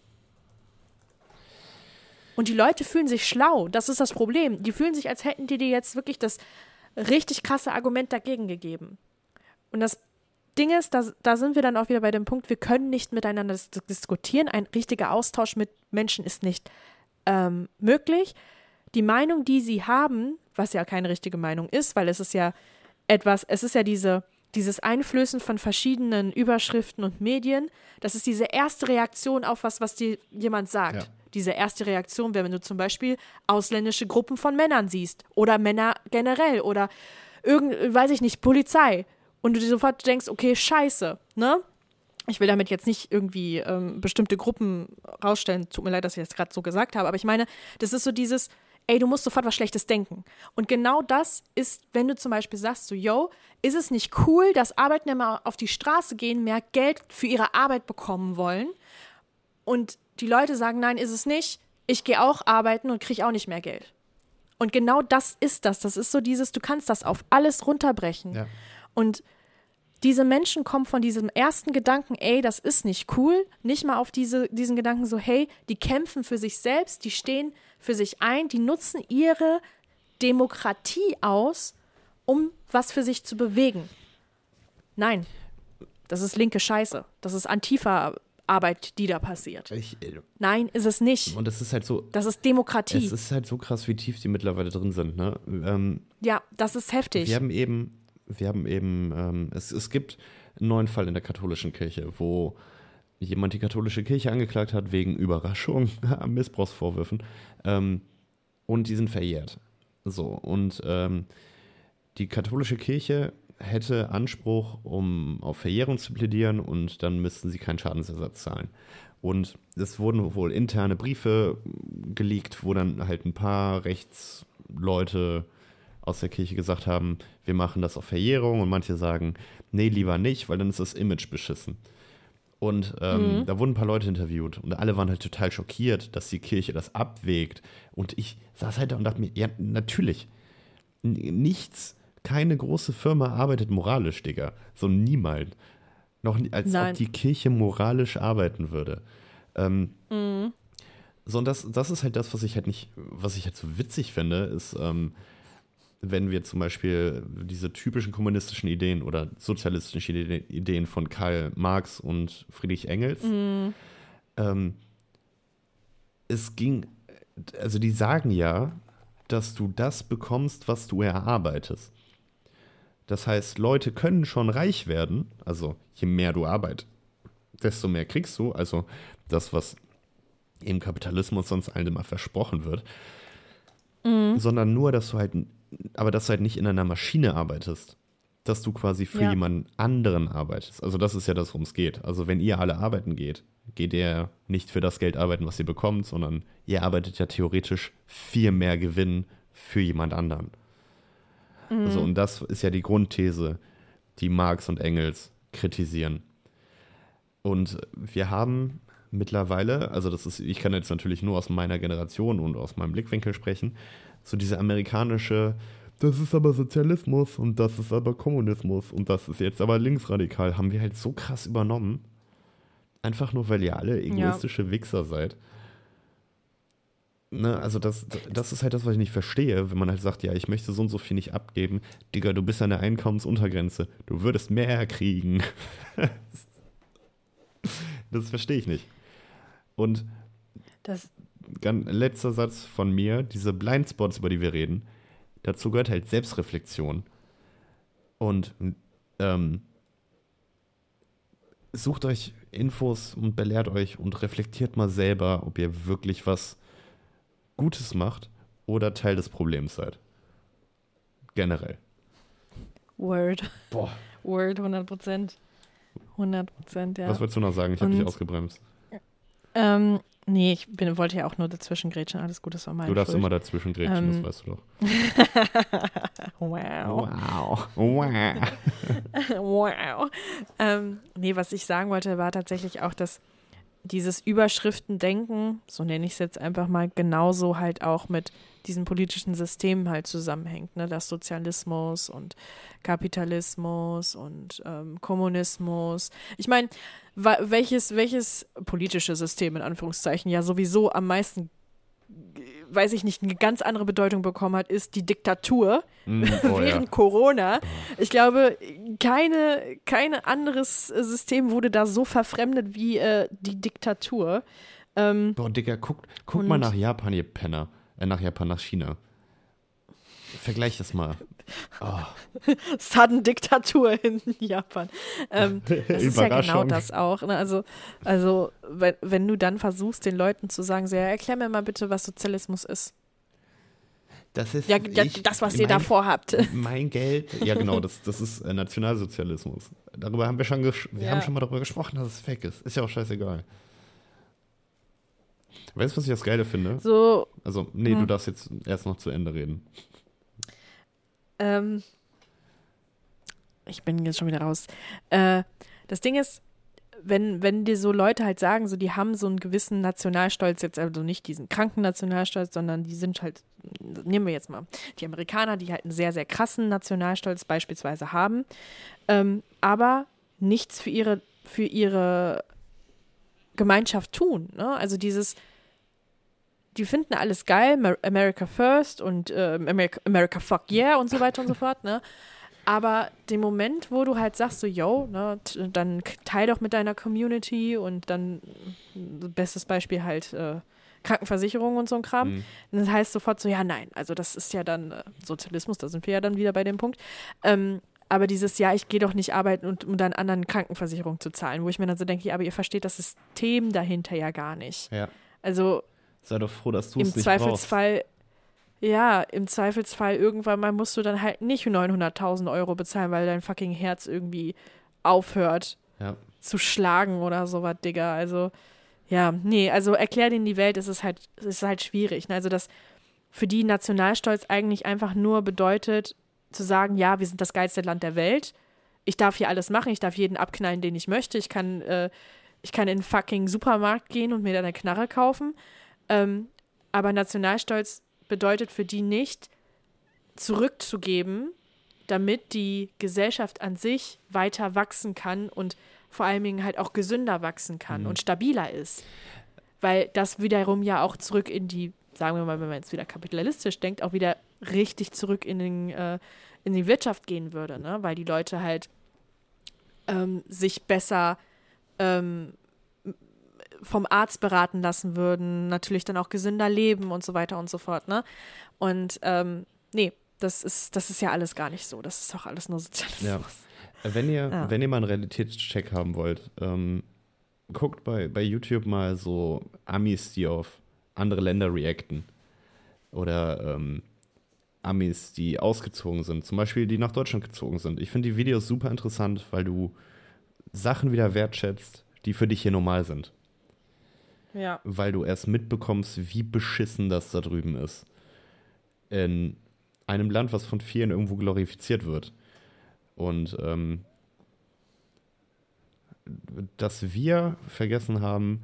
Und die Leute fühlen sich schlau. Das ist das Problem. Die fühlen sich, als hätten die dir jetzt wirklich das richtig krasse Argument dagegen gegeben. Und das Ding ist, da, da sind wir dann auch wieder bei dem Punkt, wir können nicht miteinander dis diskutieren. Ein richtiger Austausch mit Menschen ist nicht ähm, möglich. Die Meinung, die sie haben, was ja keine richtige Meinung ist, weil es ist ja etwas, es ist ja diese, dieses Einflößen von verschiedenen Überschriften und Medien, das ist diese erste Reaktion auf was, was dir jemand sagt. Ja. Diese erste Reaktion wäre, wenn du zum Beispiel ausländische Gruppen von Männern siehst oder Männer generell oder irgend, weiß ich nicht, Polizei und du dir sofort denkst, okay, scheiße, ne? Ich will damit jetzt nicht irgendwie ähm, bestimmte Gruppen rausstellen. Tut mir leid, dass ich das gerade so gesagt habe, aber ich meine, das ist so dieses, ey, du musst sofort was Schlechtes denken. Und genau das ist, wenn du zum Beispiel sagst, so, yo, ist es nicht cool, dass Arbeitnehmer auf die Straße gehen, mehr Geld für ihre Arbeit bekommen wollen und die Leute sagen, nein, ist es nicht, ich gehe auch arbeiten und kriege auch nicht mehr Geld. Und genau das ist das. Das ist so dieses, du kannst das auf alles runterbrechen. Ja. Und diese Menschen kommen von diesem ersten Gedanken, ey, das ist nicht cool, nicht mal auf diese, diesen Gedanken so, hey, die kämpfen für sich selbst, die stehen für sich ein, die nutzen ihre Demokratie aus, um was für sich zu bewegen. Nein, das ist linke Scheiße. Das ist Antifa-Arbeit, die da passiert. Ich, Nein, ist es nicht. und es ist halt so, Das ist Demokratie. es ist halt so krass, wie tief die mittlerweile drin sind. Ne? Ähm, ja, das ist heftig. Wir haben eben, wir haben eben, ähm, es, es gibt einen neuen Fall in der katholischen Kirche, wo jemand die katholische Kirche angeklagt hat wegen Überraschung, (laughs) Missbrauchsvorwürfen, ähm, und die sind verjährt. So, und ähm, die katholische Kirche hätte Anspruch, um auf Verjährung zu plädieren und dann müssten sie keinen Schadensersatz zahlen. Und es wurden wohl interne Briefe geleakt, wo dann halt ein paar Rechtsleute aus der Kirche gesagt haben, wir machen das auf Verjährung und manche sagen, nee, lieber nicht, weil dann ist das Image beschissen. Und ähm, da wurden ein paar Leute interviewt und alle waren halt total schockiert, dass die Kirche das abwägt. Und ich saß halt da und dachte mir, ja, natürlich. Nichts, keine große Firma arbeitet moralisch, Digga. So niemals. Noch nie, als Nein. ob die Kirche moralisch arbeiten würde. Ähm, So, und das, das ist halt das, was ich halt nicht, was ich halt so witzig finde, ist, ähm, wenn wir zum Beispiel diese typischen kommunistischen Ideen oder sozialistischen Ide- Ideen von Karl Marx und Friedrich Engels, ähm, es ging, also die sagen ja, dass du das bekommst, was du erarbeitest. Das heißt, Leute können schon reich werden, also je mehr du arbeitest, desto mehr kriegst du, also das, was im Kapitalismus sonst allen immer versprochen wird, sondern nur, dass du halt, aber dass du halt nicht in einer Maschine arbeitest, dass du quasi für Ja. jemanden anderen arbeitest. Also das ist ja das, worum es geht. Also wenn ihr alle arbeiten geht, geht ihr nicht für das Geld arbeiten, was ihr bekommt, sondern ihr arbeitet ja theoretisch viel mehr Gewinn für jemand anderen. Also, und das ist ja die Grundthese, die Marx und Engels kritisieren. Und wir haben mittlerweile, also das ist, ich kann jetzt natürlich nur aus meiner Generation und aus meinem Blickwinkel sprechen, so diese amerikanische, das ist aber Sozialismus und das ist aber Kommunismus und das ist jetzt aber linksradikal, haben wir halt so krass übernommen. Einfach nur, weil ihr alle egoistische Wichser seid. Ne, also das, das ist halt das, was ich nicht verstehe, wenn man halt sagt, ja, ich möchte so und so viel nicht abgeben. Digga, du bist an der Einkommensuntergrenze. Du würdest mehr kriegen. (laughs) das verstehe ich nicht. Und Das, letzter Satz von mir, diese Blindspots, über die wir reden, dazu gehört halt Selbstreflexion. Und ähm, sucht euch Infos und belehrt euch und reflektiert mal selber, ob ihr wirklich was Gutes macht oder Teil des Problems seid. Generell. Word. Boah. Word, 100 Prozent. 100 Prozent, ja. Was wolltest du noch sagen? Ich habe dich ausgebremst. Ähm, nee, ich bin, wollte ja auch nur dazwischen grätschen. Alles gut, das war meine Du darfst Schuld. immer dazwischen grätschen, Ähm, das weißt du doch. (laughs) wow. Wow. Wow. (laughs) wow. Ähm, nee, was ich sagen wollte, war tatsächlich auch, dass dieses Überschriftendenken, so nenne ich es jetzt einfach mal, genauso halt auch mit diesen politischen Systemen halt zusammenhängt. Ne? Das Sozialismus und Kapitalismus und ähm, Kommunismus. Ich meine, welches, welches politische System in Anführungszeichen ja sowieso am meisten, weiß ich nicht, eine ganz andere Bedeutung bekommen hat, ist die Diktatur Mm, oh, (laughs) ja. während Corona. Ich glaube, keine, kein anderes System wurde da so verfremdet wie äh, die Diktatur. Ähm, Boah, Digga, guck, guck mal nach Japan, ihr Penner. Äh, nach Japan, nach China. Vergleich das mal. (laughs) Oh, Sudden-Diktatur in Japan. Ähm, das ist ja genau das auch. Ne? Also, also wenn, wenn du dann versuchst, den Leuten zu sagen, so, ja, erklär mir mal bitte, was Sozialismus ist. das ist Ja, ja ich- das, was ihr da vorhabt. (laughs) Mein Geld. Ja, genau, das, das ist äh, Nationalsozialismus. Darüber haben wir schon wir Ja. haben schon mal darüber gesprochen, dass es fake ist. Ist ja auch scheißegal. Weißt du, was ich das Geile finde? So, Also, nee, du Hm. darfst jetzt erst noch zu Ende reden. Ähm, ich bin jetzt schon wieder raus. Äh, das Ding ist, wenn, wenn dir so Leute halt sagen, so die haben so einen gewissen Nationalstolz, jetzt also nicht diesen kranken Nationalstolz, sondern die sind halt, nehmen wir jetzt mal, die Amerikaner, die halt einen sehr, sehr krassen Nationalstolz beispielsweise haben, ähm, aber nichts für ihre, für ihre Gemeinschaft tun. Ne? Also dieses, die finden alles geil, Mer- America First und äh, America, America Fuck Yeah und so weiter und so fort, ne? Aber den Moment, wo du halt sagst, so, yo, ne, dann teil doch mit deiner Community und dann, äh, bestes Beispiel halt äh, Krankenversicherung und so ein Kram, Mhm. das heißt sofort so, ja, nein, also das ist ja dann äh, Sozialismus, da sind wir ja dann wieder bei dem Punkt. Ähm, aber dieses, ja, ich gehe doch nicht arbeiten, und, um dann anderen Krankenversicherung zu zahlen, wo ich mir dann so denke, ja, aber ihr versteht das System dahinter ja gar nicht. Ja. Also Sei doch froh, dass du im es nicht Zweifelsfall, ja, im Zweifelsfall irgendwann mal musst du dann halt nicht 900.000 Euro bezahlen, weil dein fucking Herz irgendwie aufhört brauchst. Ja. zu schlagen oder sowas, Digga. Also, ja, nee, also erklär denen die Welt, es ist halt, es ist halt schwierig. Ne? Also, dass für die Nationalstolz eigentlich einfach nur bedeutet, zu sagen, ja, wir sind das geilste Land der Welt. Ich darf hier alles machen, ich darf jeden abknallen, den ich möchte. Ich kann, äh, ich kann in den fucking Supermarkt gehen und mir dann eine Knarre kaufen. Ähm, aber Nationalstolz bedeutet für die nicht, zurückzugeben, damit die Gesellschaft an sich weiter wachsen kann und vor allen Dingen halt auch gesünder wachsen kann Mhm. und stabiler ist. Weil das wiederum ja auch zurück in die, sagen wir mal, wenn man jetzt wieder kapitalistisch denkt, auch wieder richtig zurück in, den, äh, in die Wirtschaft gehen würde, ne? weil die Leute halt ähm, sich besser ähm, vom Arzt beraten lassen würden, natürlich dann auch gesünder leben und so weiter und so fort, ne? Und ähm, nee, das ist, das ist ja alles gar nicht so. Das ist doch alles nur Sozialismus. Ja. Äh, Wenn ihr, Ja. wenn ihr mal einen Realitätscheck haben wollt, ähm, guckt bei, bei YouTube mal so Amis, die auf andere Länder reacten. Oder ähm, Amis, die ausgezogen sind. Zum Beispiel, die nach Deutschland gezogen sind. Ich finde die Videos super interessant, weil du Sachen wieder wertschätzt, die für dich hier normal sind. Ja. Weil du erst mitbekommst, wie beschissen das da drüben ist. in einem Land, was von vielen irgendwo glorifiziert wird. Und ähm, dass wir vergessen haben,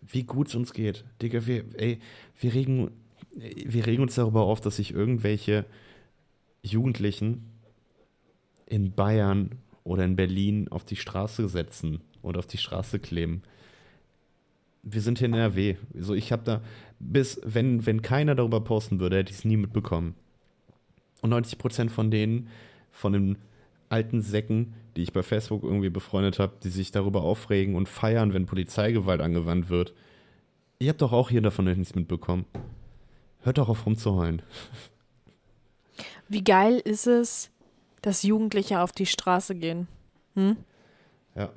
wie gut es uns geht. Digga, wir, ey, wir regen, wir regen uns darüber auf, dass sich irgendwelche Jugendlichen in Bayern oder in Berlin auf die Straße setzen und auf die Straße kleben. Wir sind hier in NRW. So, ich habe da, bis, wenn, wenn keiner darüber posten würde, hätte ich es nie mitbekommen. Und 90 Prozent von denen, von den alten Säcken, die ich bei Facebook irgendwie befreundet habe, die sich darüber aufregen und feiern, wenn Polizeigewalt angewandt wird. Ihr habt doch auch hier davon nichts mitbekommen. Hört doch auf rumzuheulen. (laughs) Wie geil ist es, dass Jugendliche auf die Straße gehen? Hm? Ja,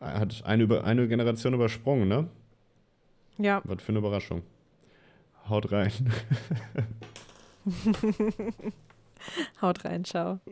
er hat eine, eine Generation übersprungen, ne? Ja. Was für eine Überraschung. Haut rein. (laughs) Haut rein, ciao. (laughs)